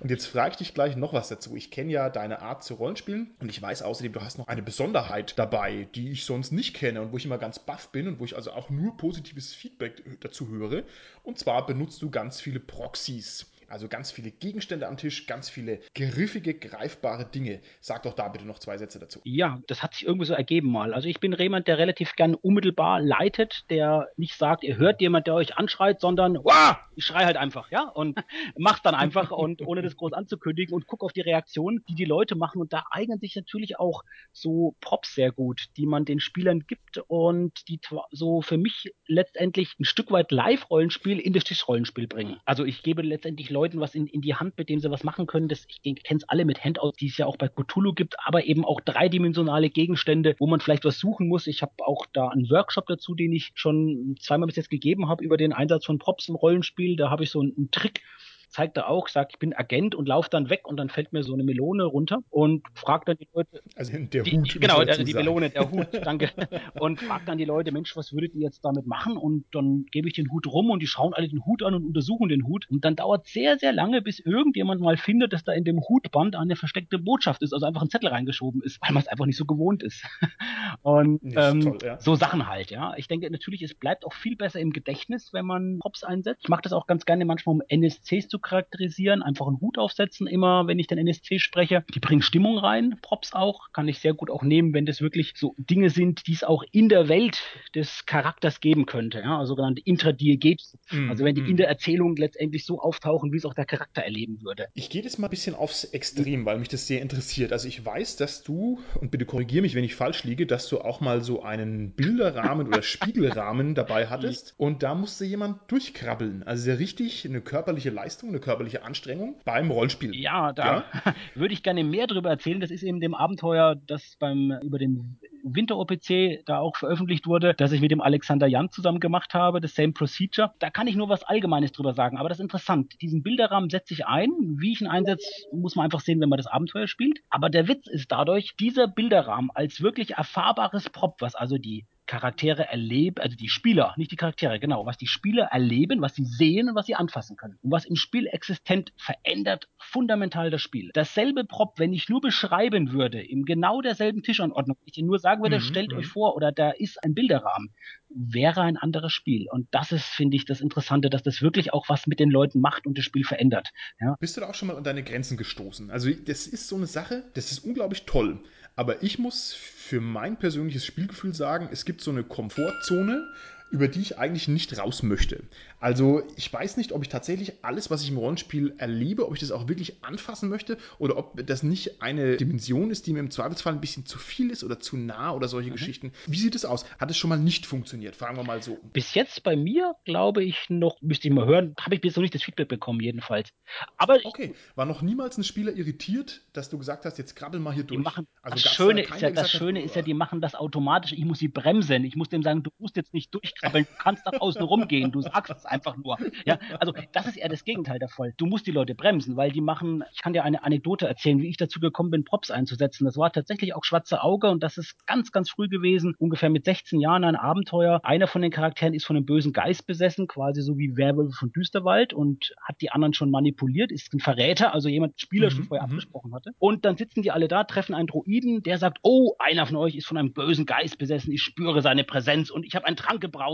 und jetzt frage ich dich gleich noch was dazu. Ich kenne ja deine Art zu Rollenspielen und ich weiß außerdem, du hast noch eine Besonderheit dabei, die ich sonst nicht kenne und wo ich immer ganz baff bin und wo ich also auch nur positives Feedback dazu höre. Und zwar benutzt du ganz viele Proxys. Also ganz viele Gegenstände am Tisch, ganz viele griffige, greifbare Dinge. Sag doch da bitte noch zwei Sätze dazu. Ja, das hat sich irgendwie so ergeben mal. Also ich bin jemand, der relativ gern unmittelbar leitet, der nicht sagt, ihr hört jemand, der euch anschreit, sondern Wah! ich schrei halt einfach, ja, und mach's dann einfach und ohne das groß anzukündigen und guck auf die Reaktionen, die die Leute machen. Und da eignen sich natürlich auch so Props sehr gut, die man den Spielern gibt und die so für mich letztendlich ein Stück weit Live-Rollenspiel in das Tischrollenspiel bringen. Also ich gebe letztendlich Leute Leuten was in, in die Hand, mit dem sie was machen können. Das, ich kenne es alle mit Handouts, die es ja auch bei Cthulhu gibt, aber eben auch dreidimensionale Gegenstände, wo man vielleicht was suchen muss. Ich habe auch da einen Workshop dazu, den ich schon zweimal bis jetzt gegeben habe über den Einsatz von Props im Rollenspiel. Da habe ich so einen, einen Trick zeigt er auch, sagt, ich bin Agent und laufe dann weg und dann fällt mir so eine Melone runter und fragt dann die Leute. Also der Hut. Die, genau, der, die Melone, der Hut, danke. und fragt dann die Leute, Mensch, was würdet ihr jetzt damit machen? Und dann gebe ich den Hut rum und die schauen alle den Hut an und untersuchen den Hut. Und dann dauert sehr, sehr lange, bis irgendjemand mal findet, dass da in dem Hutband eine versteckte Botschaft ist, also einfach ein Zettel reingeschoben ist, weil man es einfach nicht so gewohnt ist. und ähm, toll, ja. so Sachen halt, ja. Ich denke natürlich, es bleibt auch viel besser im Gedächtnis, wenn man Props einsetzt. Ich mache das auch ganz gerne manchmal, um NSCs zu charakterisieren, einfach einen Hut aufsetzen, immer wenn ich den NSC spreche. Die bringen Stimmung rein, Props auch, kann ich sehr gut auch nehmen, wenn das wirklich so Dinge sind, die es auch in der Welt des Charakters geben könnte, ja, sogenannte Intradiegetes. Mm, also wenn die in der Erzählung letztendlich so auftauchen, wie es auch der Charakter erleben würde. Ich gehe jetzt mal ein bisschen aufs Extrem, weil mich das sehr interessiert. Also ich weiß, dass du, und bitte korrigiere mich, wenn ich falsch liege, dass du auch mal so einen Bilderrahmen oder Spiegelrahmen dabei hattest und da musste jemand durchkrabbeln. Also sehr richtig eine körperliche Leistung, eine körperliche Anstrengung beim Rollenspiel. Ja, da ja? würde ich gerne mehr darüber erzählen. Das ist eben dem Abenteuer, das beim über den Winter-OPC da auch veröffentlicht wurde, das ich mit dem Alexander Jan zusammen gemacht habe, das Same Procedure. Da kann ich nur was Allgemeines drüber sagen, aber das ist interessant. Diesen Bilderrahmen setze ich ein. Wie ich ihn einsetze, muss man einfach sehen, wenn man das Abenteuer spielt. Aber der Witz ist dadurch, dieser Bilderrahmen als wirklich erfahrbares Prop, was also die Charaktere erleben, also die Spieler, nicht die Charaktere, genau, was die Spieler erleben, was sie sehen und was sie anfassen können. Und was im Spiel existent verändert fundamental das Spiel. Dasselbe Prop, wenn ich nur beschreiben würde, in genau derselben Tischanordnung, ich dir nur sagen würde, mhm, stellt mhm. euch vor, oder da ist ein Bilderrahmen, wäre ein anderes Spiel. Und das ist, finde ich, das Interessante, dass das wirklich auch was mit den Leuten macht und das Spiel verändert. Ja. Bist du da auch schon mal an deine Grenzen gestoßen? Also, das ist so eine Sache, das ist unglaublich toll. Aber ich muss für mein persönliches Spielgefühl sagen, es gibt so eine Komfortzone, über die ich eigentlich nicht raus möchte. Also ich weiß nicht, ob ich tatsächlich alles, was ich im Rollenspiel erlebe, ob ich das auch wirklich anfassen möchte oder ob das nicht eine Dimension ist, die mir im Zweifelsfall ein bisschen zu viel ist oder zu nah oder solche mhm. Geschichten. Wie sieht es aus? Hat es schon mal nicht funktioniert? Fragen wir mal so. Bis jetzt bei mir, glaube ich, noch, müsste ich mal hören, habe ich bis noch nicht das Feedback bekommen, jedenfalls. Aber okay, war noch niemals ein Spieler irritiert, dass du gesagt hast, jetzt krabbel mal hier durch. Machen, also das Schöne, ist ja, das Schöne hat, ist ja, die machen das automatisch. Ich muss sie bremsen. Ich muss dem sagen, du musst jetzt nicht durch aber du kannst nach außen rumgehen, du sagst es einfach nur. Ja, also das ist eher das Gegenteil der Fall. Du musst die Leute bremsen, weil die machen, ich kann dir eine Anekdote erzählen, wie ich dazu gekommen bin, Props einzusetzen. Das war tatsächlich auch Schwarze Auge und das ist ganz, ganz früh gewesen, ungefähr mit 16 Jahren ein Abenteuer. Einer von den Charakteren ist von einem bösen Geist besessen, quasi so wie Werwölfe von Düsterwald und hat die anderen schon manipuliert, ist ein Verräter, also jemand Spieler mhm, schon vorher mhm. abgesprochen hatte. Und dann sitzen die alle da, treffen einen Droiden, der sagt, oh, einer von euch ist von einem bösen Geist besessen, ich spüre seine Präsenz und ich habe einen Trank gebraut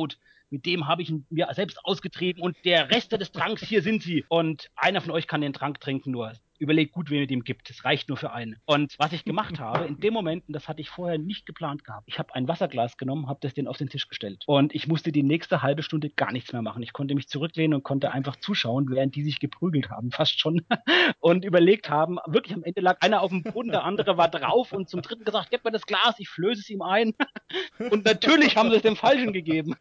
mit dem habe ich mir selbst ausgetrieben und der Reste des Tranks, hier sind sie. Und einer von euch kann den Trank trinken nur überlegt gut, wen ihr dem gibt. Es reicht nur für einen. Und was ich gemacht habe, in dem Moment, und das hatte ich vorher nicht geplant gehabt, ich habe ein Wasserglas genommen, habe das den auf den Tisch gestellt. Und ich musste die nächste halbe Stunde gar nichts mehr machen. Ich konnte mich zurücklehnen und konnte einfach zuschauen, während die sich geprügelt haben, fast schon. und überlegt haben, wirklich am Ende lag einer auf dem Boden, der andere war drauf und zum dritten gesagt, gib mir das Glas, ich flöße es ihm ein. und natürlich haben sie es dem Falschen gegeben.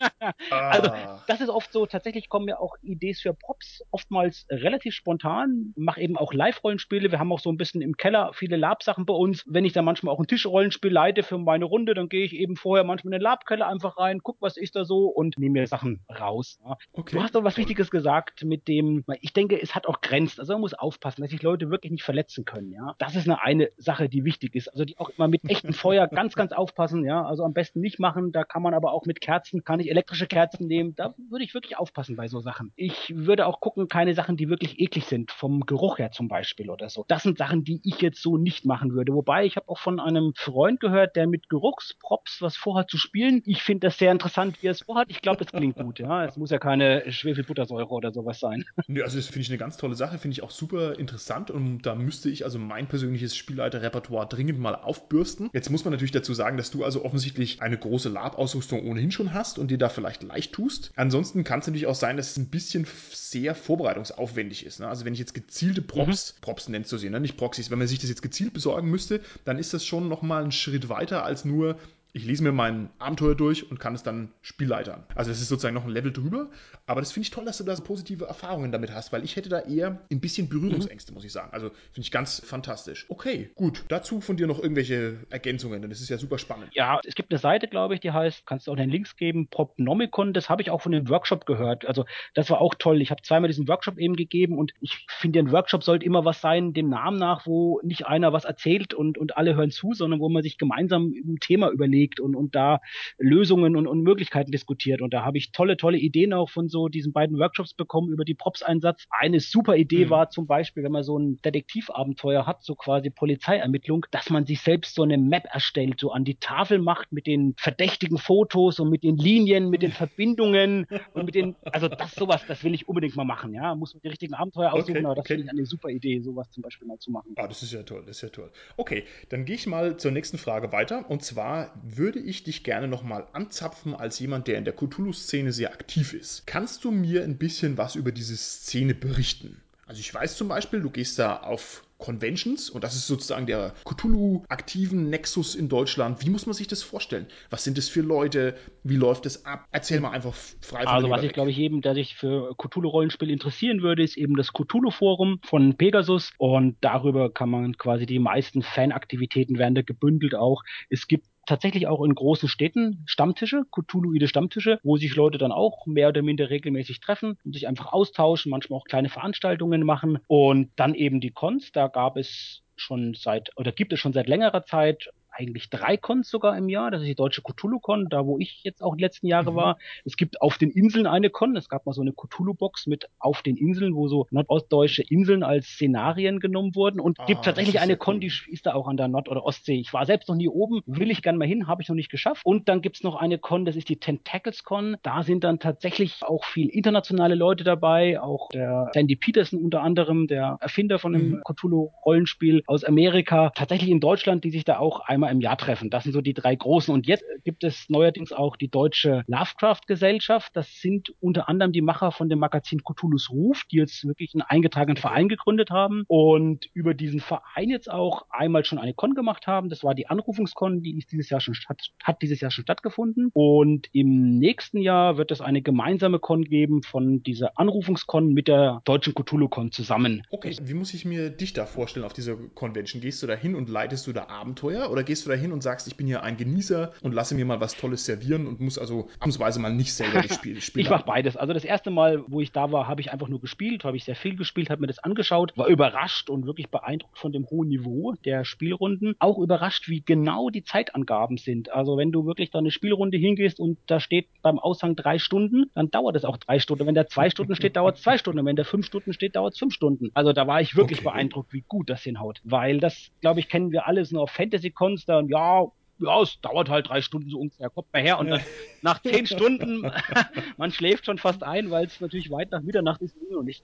also, ah. das ist oft so, tatsächlich kommen mir auch Ideen für Props oftmals relativ spontan, mache eben auch live Rollenspiele. Wir haben auch so ein bisschen im Keller viele Lab-Sachen bei uns. Wenn ich dann manchmal auch ein Tischrollenspiel leite für meine Runde, dann gehe ich eben vorher manchmal in den Lab-Keller einfach rein, guck, was ist da so und nehme mir Sachen raus. Ja. Okay. Du hast doch was Wichtiges gesagt mit dem, ich denke, es hat auch Grenzen. Also man muss aufpassen, dass sich Leute wirklich nicht verletzen können. Ja, das ist eine, eine Sache, die wichtig ist. Also die auch immer mit echtem Feuer ganz, ganz aufpassen. Ja, also am besten nicht machen. Da kann man aber auch mit Kerzen, kann ich elektrische Kerzen nehmen. Da würde ich wirklich aufpassen bei so Sachen. Ich würde auch gucken, keine Sachen, die wirklich eklig sind, vom Geruch her zum Beispiel. Beispiel oder so. Das sind Sachen, die ich jetzt so nicht machen würde. Wobei ich habe auch von einem Freund gehört, der mit Geruchsprops was vorhat zu spielen. Ich finde das sehr interessant, wie er es vorhat. Ich glaube, das klingt gut. Ja, es muss ja keine Schwefelbuttersäure oder sowas sein. Nee, also das finde ich eine ganz tolle Sache, finde ich auch super interessant und da müsste ich also mein persönliches Spielleiterrepertoire dringend mal aufbürsten. Jetzt muss man natürlich dazu sagen, dass du also offensichtlich eine große Lab-Ausrüstung ohnehin schon hast und dir da vielleicht leicht tust. Ansonsten kann es natürlich auch sein, dass es ein bisschen sehr vorbereitungsaufwendig ist. Ne? Also wenn ich jetzt gezielte Props, mhm. Props nennt zu sehen, ne? nicht Proxys. Wenn man sich das jetzt gezielt besorgen müsste, dann ist das schon nochmal ein Schritt weiter als nur ich lese mir mein Abenteuer durch und kann es dann spielleitern. Also es ist sozusagen noch ein Level drüber, aber das finde ich toll, dass du da so positive Erfahrungen damit hast, weil ich hätte da eher ein bisschen Berührungsängste, muss ich sagen. Also finde ich ganz fantastisch. Okay, gut. Dazu von dir noch irgendwelche Ergänzungen, denn das ist ja super spannend. Ja, es gibt eine Seite, glaube ich, die heißt, kannst du auch den Links geben, Propnomicon, das habe ich auch von dem Workshop gehört. Also das war auch toll. Ich habe zweimal diesen Workshop eben gegeben und ich finde, ein Workshop sollte immer was sein, dem Namen nach, wo nicht einer was erzählt und, und alle hören zu, sondern wo man sich gemeinsam ein Thema überlegt legt und, und da Lösungen und, und Möglichkeiten diskutiert. Und da habe ich tolle, tolle Ideen auch von so diesen beiden Workshops bekommen über die Props-Einsatz. Eine super Idee mhm. war zum Beispiel, wenn man so ein Detektivabenteuer hat, so quasi Polizeiermittlung, dass man sich selbst so eine Map erstellt, so an die Tafel macht mit den verdächtigen Fotos und mit den Linien, mit den Verbindungen und mit den, also das sowas, das will ich unbedingt mal machen, ja. Muss man die richtigen Abenteuer aussuchen, okay, aber das okay. finde ich eine super Idee, sowas zum Beispiel mal zu machen. Ah, das ist ja toll, das ist ja toll. Okay, dann gehe ich mal zur nächsten Frage weiter. Und zwar würde ich dich gerne nochmal anzapfen als jemand, der in der Cthulhu-Szene sehr aktiv ist. Kannst du mir ein bisschen was über diese Szene berichten? Also ich weiß zum Beispiel, du gehst da auf Conventions und das ist sozusagen der Cthulhu-aktiven Nexus in Deutschland. Wie muss man sich das vorstellen? Was sind das für Leute? Wie läuft das ab? Erzähl mal einfach frei von Also was ich glaube ich jedem, der sich für Cthulhu-Rollenspiel interessieren würde, ist eben das Cthulhu-Forum von Pegasus und darüber kann man quasi die meisten Fanaktivitäten werden da gebündelt auch. Es gibt tatsächlich auch in großen Städten Stammtische, Cthulhuide Stammtische, wo sich Leute dann auch mehr oder minder regelmäßig treffen und sich einfach austauschen, manchmal auch kleine Veranstaltungen machen. Und dann eben die Cons, da gab es schon seit oder gibt es schon seit längerer Zeit eigentlich drei Cons sogar im Jahr. Das ist die deutsche Cthulhu-Con, da wo ich jetzt auch die letzten Jahre mhm. war. Es gibt auf den Inseln eine Con. Es gab mal so eine Cthulhu-Box mit auf den Inseln, wo so nordostdeutsche Inseln als Szenarien genommen wurden. Und ah, gibt tatsächlich eine Con, cool. die ist da auch an der Nord- oder Ostsee. Ich war selbst noch nie oben, will ich gerne mal hin, habe ich noch nicht geschafft. Und dann gibt's noch eine Con, das ist die Tentacles Con. Da sind dann tatsächlich auch viel internationale Leute dabei, auch der Sandy Peterson unter anderem, der Erfinder von dem mhm. Cthulhu-Rollenspiel aus Amerika. Tatsächlich in Deutschland, die sich da auch einmal einmal im Jahr treffen. Das sind so die drei großen. Und jetzt gibt es neuerdings auch die Deutsche Lovecraft-Gesellschaft. Das sind unter anderem die Macher von dem Magazin Cthulhu's Ruf, die jetzt wirklich einen eingetragenen Verein gegründet haben und über diesen Verein jetzt auch einmal schon eine Con gemacht haben. Das war die Anrufungskon, die ist dieses Jahr schon hat, hat dieses Jahr schon stattgefunden. Und im nächsten Jahr wird es eine gemeinsame Con geben von dieser Anrufungskon mit der deutschen Cthulhu-Con zusammen. Okay, wie muss ich mir dich da vorstellen auf dieser Convention? Gehst du da hin und leitest du da Abenteuer oder gehst gehst du da hin und sagst, ich bin hier ein Genießer und lasse mir mal was Tolles servieren und muss also ausnahmsweise mal nicht selber das Spiel spielen. ich mache beides. Also das erste Mal, wo ich da war, habe ich einfach nur gespielt, habe ich sehr viel gespielt, habe mir das angeschaut, war überrascht und wirklich beeindruckt von dem hohen Niveau der Spielrunden. Auch überrascht, wie genau die Zeitangaben sind. Also wenn du wirklich da eine Spielrunde hingehst und da steht beim Aushang drei Stunden, dann dauert es auch drei Stunden. Wenn da zwei Stunden steht, dauert es zwei Stunden. Wenn da fünf Stunden steht, dauert es fünf Stunden. Also da war ich wirklich okay. beeindruckt, wie gut das hinhaut. Weil das, glaube ich, kennen wir alles nur auf Fantasy-Cons, da ja, ja, es dauert halt drei Stunden so ungefähr, kommt mal her und dann nach zehn Stunden, man schläft schon fast ein, weil es natürlich weit nach Mitternacht ist und nicht.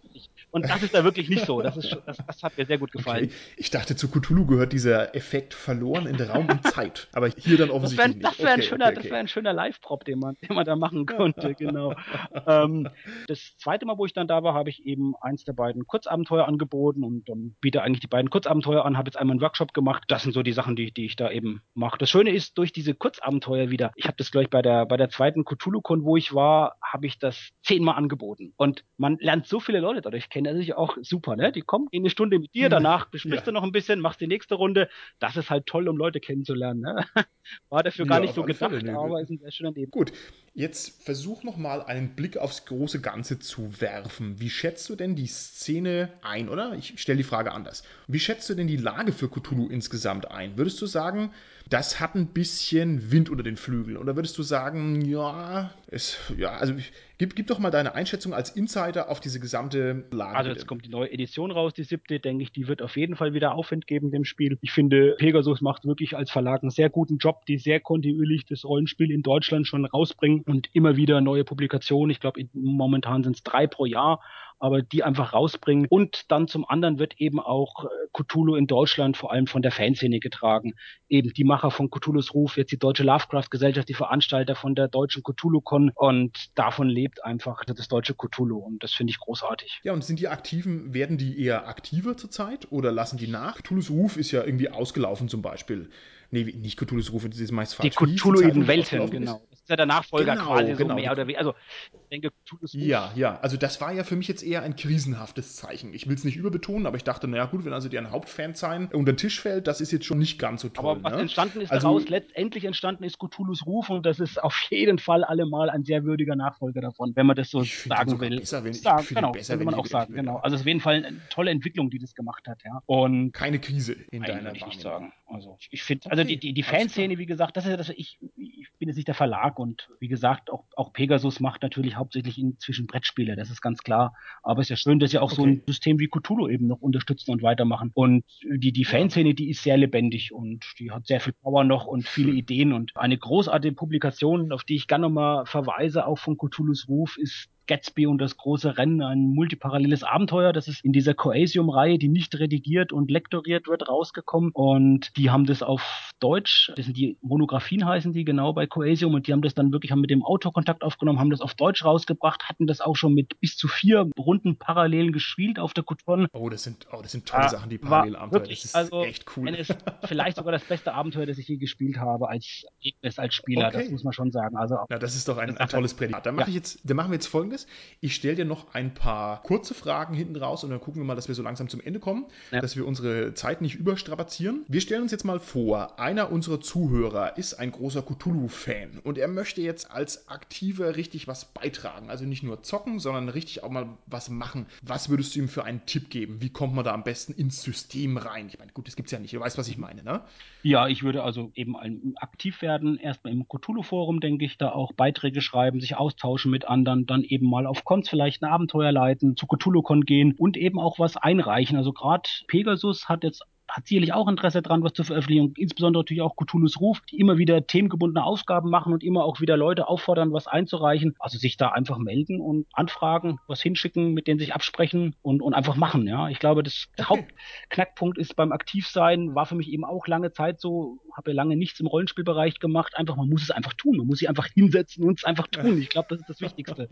Und das ist da wirklich nicht so. Das, ist, das, das hat mir sehr gut gefallen. Okay. Ich dachte, zu Cthulhu gehört dieser Effekt verloren in Raum und Zeit. Aber hier dann offensichtlich das wär, nicht. Das wäre okay, ein schöner, okay, wär schöner Live-Prop, den man, den man da machen konnte, genau. ähm, das zweite Mal, wo ich dann da war, habe ich eben eins der beiden Kurzabenteuer angeboten und dann biete eigentlich die beiden Kurzabenteuer an, habe jetzt einmal einen Workshop gemacht. Das sind so die Sachen, die, die ich da eben mache. Das Schöne ist, durch diese Kurzabenteuer wieder, ich habe das gleich bei der, bei der zweiten Cthulhu-Con, wo ich war, habe ich das zehnmal angeboten. Und man lernt so viele Leute dadurch kennen. Das ist auch super, ne? Die kommen in eine Stunde mit dir, danach besprichst ja. du noch ein bisschen, machst die nächste Runde. Das ist halt toll, um Leute kennenzulernen. Ne? War dafür gar ja, nicht so gedacht, Fälle, aber ist ein sehr schöner Leben. Gut, jetzt versuch noch mal einen Blick aufs große Ganze zu werfen. Wie schätzt du denn die Szene ein, oder? Ich stelle die Frage anders. Wie schätzt du denn die Lage für Cthulhu insgesamt ein? Würdest du sagen, das hat ein bisschen Wind unter den Flügeln. Oder würdest du sagen, ja, es, ja, also gib, gib doch mal deine Einschätzung als Insider auf diese gesamte Lage. Also jetzt kommt die neue Edition raus, die siebte, denke ich, die wird auf jeden Fall wieder Aufwind geben dem Spiel. Ich finde, Pegasus macht wirklich als Verlag einen sehr guten Job, die sehr kontinuierlich das Rollenspiel in Deutschland schon rausbringen und immer wieder neue Publikationen. Ich glaube, momentan sind es drei pro Jahr aber die einfach rausbringen. Und dann zum anderen wird eben auch äh, Cthulhu in Deutschland vor allem von der Fanszene getragen. Eben die Macher von Cthulhus Ruf, jetzt die Deutsche Lovecraft-Gesellschaft, die Veranstalter von der deutschen Cthulhu-Con und davon lebt einfach das deutsche Cthulhu und das finde ich großartig. Ja, und sind die Aktiven, werden die eher aktiver zurzeit oder lassen die nach? Cthulhus Ruf ist ja irgendwie ausgelaufen zum Beispiel. Nee, nicht Cthulhu's Ruf, das ist meist falsch. Die Cthulhuiden Welten, genau. Ist ja der Nachfolger genau, quasi genau. so mehr oder weniger. Also, ich denke, Cthulhu's Ruf. Ja, ja, also das war ja für mich jetzt eher ein krisenhaftes Zeichen. Ich will es nicht überbetonen, aber ich dachte, naja gut, wenn also deren Hauptfan sein unter den Tisch fällt, das ist jetzt schon nicht ganz so toll. Aber was ne? entstanden ist also, daraus, letztendlich entstanden ist Cthulhu's Ruf und das ist auf jeden Fall allemal ein sehr würdiger Nachfolger davon, wenn man das so sagen will. Besser, wenn, sagen, genau, besser, wenn man auch sagen, genau. Also es ist auf jeden Fall eine tolle Entwicklung, die das gemacht hat, ja. Und keine Krise in deiner Wahrnehmung. Ich sagen. Also ich finde, also Also die, die, die Fanszene, wie gesagt, das ist ja das, ich, ich bin jetzt nicht der Verlag und wie gesagt, auch, auch Pegasus macht natürlich hauptsächlich inzwischen Brettspiele, das ist ganz klar. Aber es ist ja schön, dass sie auch okay. so ein System wie Cthulhu eben noch unterstützen und weitermachen. Und die, die Fanszene, die ist sehr lebendig und die hat sehr viel Power noch und viele Ideen und eine großartige Publikation, auf die ich gerne nochmal verweise, auch von Cthulhus Ruf, ist Gatsby und das große Rennen, ein multiparalleles Abenteuer. Das ist in dieser Coasium-Reihe, die nicht redigiert und lektoriert wird, rausgekommen. Und die haben das auf Deutsch, das sind die Monographien heißen die genau bei Coasium und die haben das dann wirklich haben mit dem Autor Kontakt aufgenommen, haben das auf Deutsch rausgebracht, hatten das auch schon mit bis zu vier Runden parallel gespielt auf der Kuton. Oh, das sind, oh, das sind tolle ja, Sachen, die parallel Abenteuer. Wirklich, das ist also, echt cool. Es vielleicht sogar das beste Abenteuer, das ich je gespielt habe als als Spieler, okay. das muss man schon sagen. Also, ja, das ist doch ein, ein tolles Prädikat. Dann, mach ja. ich jetzt, dann machen wir jetzt folgendes folgendes. Ich stelle dir noch ein paar kurze Fragen hinten raus und dann gucken wir mal, dass wir so langsam zum Ende kommen, ja. dass wir unsere Zeit nicht überstrapazieren. Wir stellen uns jetzt mal vor, einer unserer Zuhörer ist ein großer Cthulhu-Fan und er möchte jetzt als Aktiver richtig was beitragen. Also nicht nur zocken, sondern richtig auch mal was machen. Was würdest du ihm für einen Tipp geben? Wie kommt man da am besten ins System rein? Ich meine, gut, das gibt es ja nicht. Du weißt, was ich meine, ne? Ja, ich würde also eben aktiv werden. Erstmal im Cthulhu-Forum, denke ich, da auch Beiträge schreiben, sich austauschen mit anderen, dann eben mal auf Cons vielleicht ein Abenteuer leiten, zu CthulhuCon gehen und eben auch was einreichen. Also gerade Pegasus hat jetzt hat sicherlich auch Interesse daran, was zu veröffentlichen insbesondere natürlich auch Cthulhu's Ruf, die immer wieder themengebundene Aufgaben machen und immer auch wieder Leute auffordern, was einzureichen. Also sich da einfach melden und anfragen, was hinschicken, mit denen sich absprechen und, und einfach machen. Ja, ich glaube, das okay. Hauptknackpunkt ist beim Aktivsein, war für mich eben auch lange Zeit so, habe ja lange nichts im Rollenspielbereich gemacht. Einfach, man muss es einfach tun. Man muss sich einfach hinsetzen und es einfach tun. Ich glaube, das ist das Wichtigste.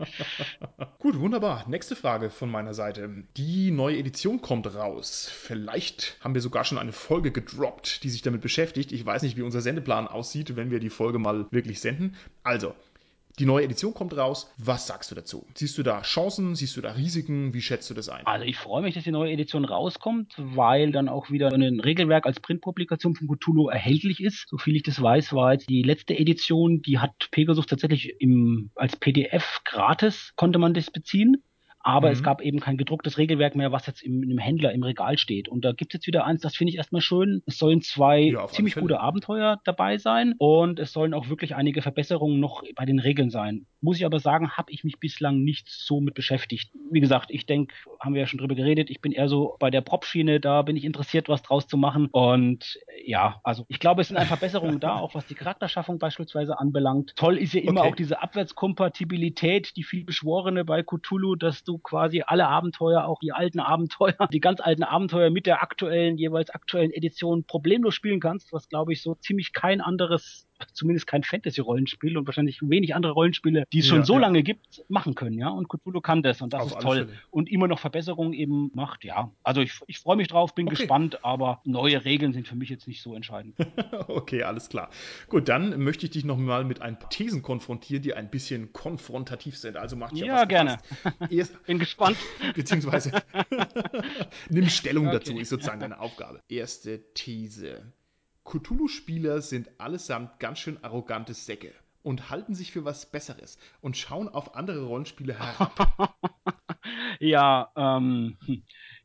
Gut, wunderbar. Nächste Frage von meiner Seite. Die neue Edition kommt raus. Vielleicht haben wir sogar schon schon eine Folge gedroppt, die sich damit beschäftigt. Ich weiß nicht, wie unser Sendeplan aussieht, wenn wir die Folge mal wirklich senden. Also, die neue Edition kommt raus. Was sagst du dazu? Siehst du da Chancen? Siehst du da Risiken? Wie schätzt du das ein? Also ich freue mich, dass die neue Edition rauskommt, weil dann auch wieder ein Regelwerk als Printpublikation von Cthulhu erhältlich ist. So viel ich das weiß, war jetzt die letzte Edition, die hat Pegasus tatsächlich im, als PDF gratis, konnte man das beziehen aber mhm. es gab eben kein gedrucktes Regelwerk mehr, was jetzt im, im Händler im Regal steht. Und da gibt es jetzt wieder eins, das finde ich erstmal schön. Es sollen zwei ja, ziemlich gute Abenteuer dabei sein und es sollen auch wirklich einige Verbesserungen noch bei den Regeln sein. Muss ich aber sagen, habe ich mich bislang nicht so mit beschäftigt. Wie gesagt, ich denke, haben wir ja schon drüber geredet, ich bin eher so bei der Prop-Schiene, da bin ich interessiert, was draus zu machen. Und ja, also ich glaube, es sind einfach Verbesserungen da, auch was die Charakterschaffung beispielsweise anbelangt. Toll ist ja immer okay. auch diese Abwärtskompatibilität, die viel beschworene bei Cthulhu, dass du quasi alle Abenteuer, auch die alten Abenteuer, die ganz alten Abenteuer mit der aktuellen, jeweils aktuellen Edition problemlos spielen kannst, was glaube ich so ziemlich kein anderes zumindest kein Fantasy-Rollenspiel und wahrscheinlich wenig andere Rollenspiele, die es ja, schon so ja. lange gibt, machen können, ja. Und Cthulhu kann das und das Auf ist toll. Fälle. Und immer noch Verbesserungen eben macht, ja. Also ich, ich freue mich drauf, bin okay. gespannt, aber neue Regeln sind für mich jetzt nicht so entscheidend. okay, alles klar. Gut, dann möchte ich dich noch mal mit ein paar Thesen konfrontieren, die ein bisschen konfrontativ sind. Also macht ja, ja gerne. Erst, bin gespannt. Beziehungsweise nimm Stellung okay. dazu, ist sozusagen deine Aufgabe. Erste These. Cthulhu-Spieler sind allesamt ganz schön arrogante Säcke und halten sich für was Besseres und schauen auf andere Rollenspiele herab. ja, ähm,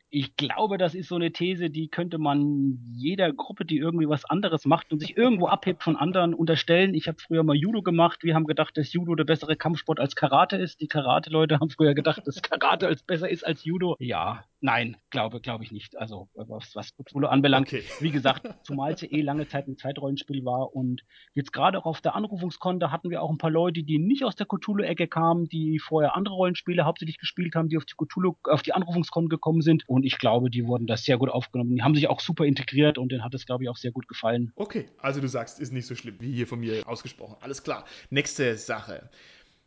ich glaube, das ist so eine These, die könnte man jeder Gruppe, die irgendwie was anderes macht und sich irgendwo abhebt von anderen, unterstellen. Ich habe früher mal Judo gemacht. Wir haben gedacht, dass Judo der bessere Kampfsport als Karate ist. Die Karate-Leute haben früher gedacht, dass Karate als besser ist als Judo. Ja, nein, glaube glaube ich nicht. Also was, was Cthulhu anbelangt. Okay. Wie gesagt, zumal es eh lange Zeit ein Zeitrollenspiel war und jetzt gerade auch auf der Anrufungskonto hatten wir auch ein paar Leute, die nicht aus der Cthulhu-Ecke kamen, die vorher andere Rollenspiele hauptsächlich gespielt haben, die auf die Cthulhu, auf die Anrufungskonto gekommen sind und ich glaube, die wurden da sehr gut aufgenommen. Die haben sich auch super integriert und denen hat es, glaube ich, auch sehr gut gefallen. Okay, also du sagst, ist nicht so schlimm, wie hier von mir ausgesprochen. Alles klar. Nächste Sache.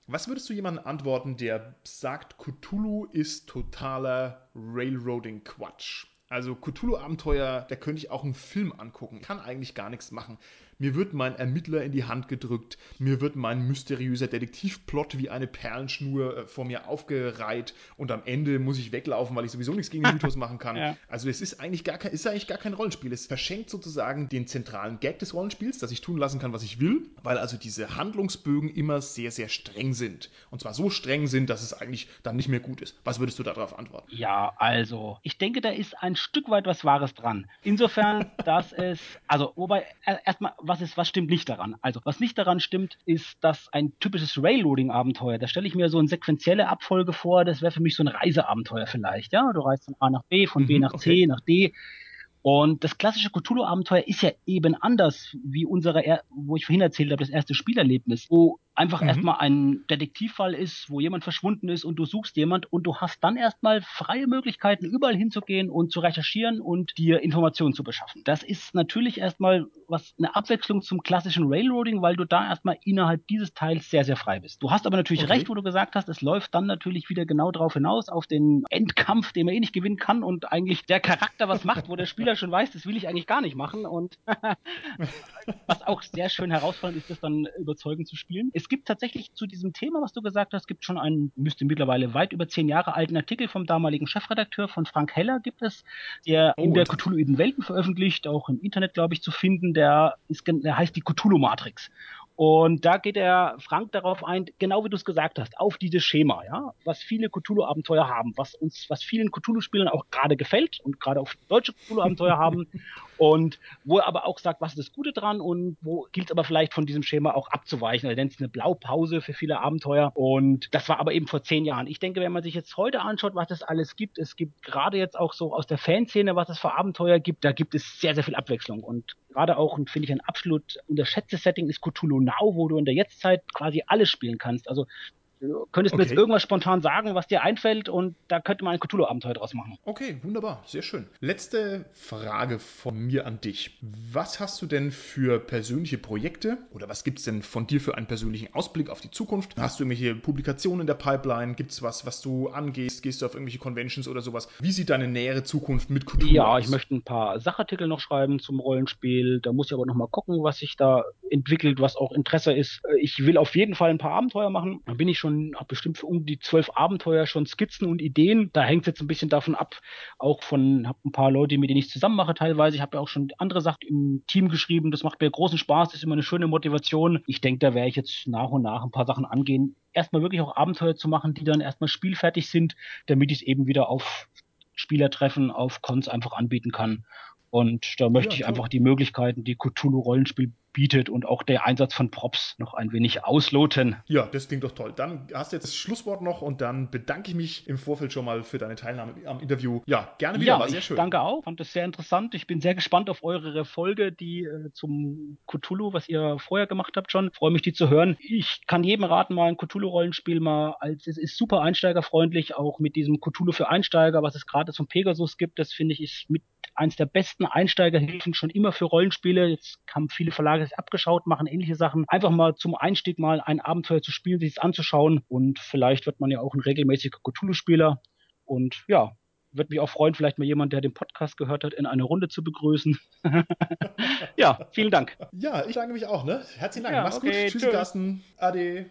Was würdest du jemandem antworten, der sagt, Cthulhu ist totaler Railroading-Quatsch? Also Cthulhu-Abenteuer, da könnte ich auch einen Film angucken. Kann eigentlich gar nichts machen. mir wird mein Ermittler in die Hand gedrückt, mir wird mein mysteriöser Detektivplot wie eine Perlenschnur äh, vor mir aufgereiht und am Ende muss ich weglaufen, weil ich sowieso nichts gegen den Mythos machen kann. Ja. Also es ist eigentlich gar kein, ist eigentlich gar kein Rollenspiel. Es verschenkt sozusagen den zentralen Gag des Rollenspiels, dass ich tun lassen kann, was ich will, weil also diese Handlungsbögen immer sehr, sehr streng sind. Und zwar so streng sind, dass es eigentlich dann nicht mehr gut ist. Was würdest du darauf antworten? Ja, also, ich denke, da ist ein Stück weit was Wahres dran. Insofern, dass es, also, wobei, erstmal, was ist, was stimmt nicht daran? Also, was nicht daran stimmt, ist, dass ein typisches Railroading-Abenteuer, da stelle ich mir so eine sequenzielle Abfolge vor, das wäre für mich so ein Reiseabenteuer vielleicht, ja? Du reist von A nach B, von mhm, B nach okay. C nach D und das klassische Cthulhu-Abenteuer ist ja eben anders wie unsere, wo ich vorhin erzählt habe, das erste Spielerlebnis, wo einfach mhm. erstmal ein Detektivfall ist, wo jemand verschwunden ist und du suchst jemand und du hast dann erstmal freie Möglichkeiten, überall hinzugehen und zu recherchieren und dir Informationen zu beschaffen. Das ist natürlich erstmal was eine Abwechslung zum klassischen Railroading, weil du da erstmal innerhalb dieses Teils sehr, sehr frei bist. Du hast aber natürlich okay. recht, wo du gesagt hast, es läuft dann natürlich wieder genau darauf hinaus, auf den Endkampf, den man eh nicht gewinnen kann und eigentlich der Charakter was macht, wo der Spieler schon weiß, das will ich eigentlich gar nicht machen und was auch sehr schön herausfordernd ist, das dann überzeugend zu spielen. Es gibt tatsächlich zu diesem Thema, was du gesagt hast, gibt schon einen, müsste mittlerweile weit über zehn Jahre alten Artikel vom damaligen Chefredakteur von Frank Heller gibt es, der oh, in der Cthulhuiden Welten veröffentlicht, auch im Internet, glaube ich, zu finden. Der, ist, der heißt die Cthulhu-Matrix. Und da geht der Frank darauf ein, genau wie du es gesagt hast, auf dieses Schema, ja, was viele Cthulhu-Abenteuer haben, was uns, was vielen Cthulhu-Spielern auch gerade gefällt und gerade auch deutsche Cthulhu-Abenteuer haben und wo er aber auch sagt, was ist das Gute dran und wo gilt es aber vielleicht von diesem Schema auch abzuweichen. Er nennt es eine Blaupause für viele Abenteuer und das war aber eben vor zehn Jahren. Ich denke, wenn man sich jetzt heute anschaut, was es alles gibt, es gibt gerade jetzt auch so aus der Fanszene, was es für Abenteuer gibt, da gibt es sehr, sehr viel Abwechslung und gerade auch, finde ich, ein absolut unterschätztes Setting ist Cthulhu Now, wo du in der Jetztzeit quasi alles spielen kannst. Also Du könntest okay. mir jetzt irgendwas spontan sagen, was dir einfällt und da könnte man ein Cthulhu-Abenteuer draus machen. Okay, wunderbar, sehr schön. Letzte Frage von mir an dich. Was hast du denn für persönliche Projekte oder was gibt es denn von dir für einen persönlichen Ausblick auf die Zukunft? Hast du irgendwelche Publikationen in der Pipeline? Gibt es was, was du angehst? Gehst du auf irgendwelche Conventions oder sowas? Wie sieht deine nähere Zukunft mit Cthulhu ja, aus? Ja, ich möchte ein paar Sachartikel noch schreiben zum Rollenspiel. Da muss ich aber noch mal gucken, was sich da entwickelt, was auch Interesse ist. Ich will auf jeden Fall ein paar Abenteuer machen. Da bin ich schon schon, habe bestimmt für um die zwölf Abenteuer schon Skizzen und Ideen. Da hängt es jetzt ein bisschen davon ab, auch von, habe ein paar Leute, mit denen ich zusammen mache teilweise. Ich habe ja auch schon andere Sachen im Team geschrieben. Das macht mir großen Spaß, ist immer eine schöne Motivation. Ich denke, da werde ich jetzt nach und nach ein paar Sachen angehen. Erstmal wirklich auch Abenteuer zu machen, die dann erstmal spielfertig sind, damit ich es eben wieder auf Spielertreffen, auf Cons einfach anbieten kann. Und da möchte ja, ich einfach die Möglichkeiten, die Cthulhu-Rollenspiel bietet und auch der Einsatz von Props noch ein wenig ausloten. Ja, das klingt doch toll. Dann hast du jetzt das Schlusswort noch und dann bedanke ich mich im Vorfeld schon mal für deine Teilnahme am Interview. Ja, gerne wieder, ja, war sehr schön. Danke auch, fand es sehr interessant. Ich bin sehr gespannt auf eure Folge, die äh, zum Cthulhu, was ihr vorher gemacht habt schon. Freue mich, die zu hören. Ich kann jedem raten, mal ein Cthulhu-Rollenspiel mal als, es ist super einsteigerfreundlich, auch mit diesem Cthulhu für Einsteiger, was es gerade zum Pegasus gibt. Das finde ich ist mit eins der besten Einsteigerhilfen schon immer für Rollenspiele. Jetzt haben viele Verlage sich abgeschaut, machen ähnliche Sachen. Einfach mal zum Einstieg mal ein Abenteuer zu spielen, sich es anzuschauen und vielleicht wird man ja auch ein regelmäßiger Cthulhu-Spieler. Und ja, würde mich auch freuen, vielleicht mal jemand, der den Podcast gehört hat, in eine Runde zu begrüßen. ja, vielen Dank. Ja, ich danke mich auch, ne? Herzlichen Dank. Ja, Mach's okay, gut. Tschüss, Carsten. Ade.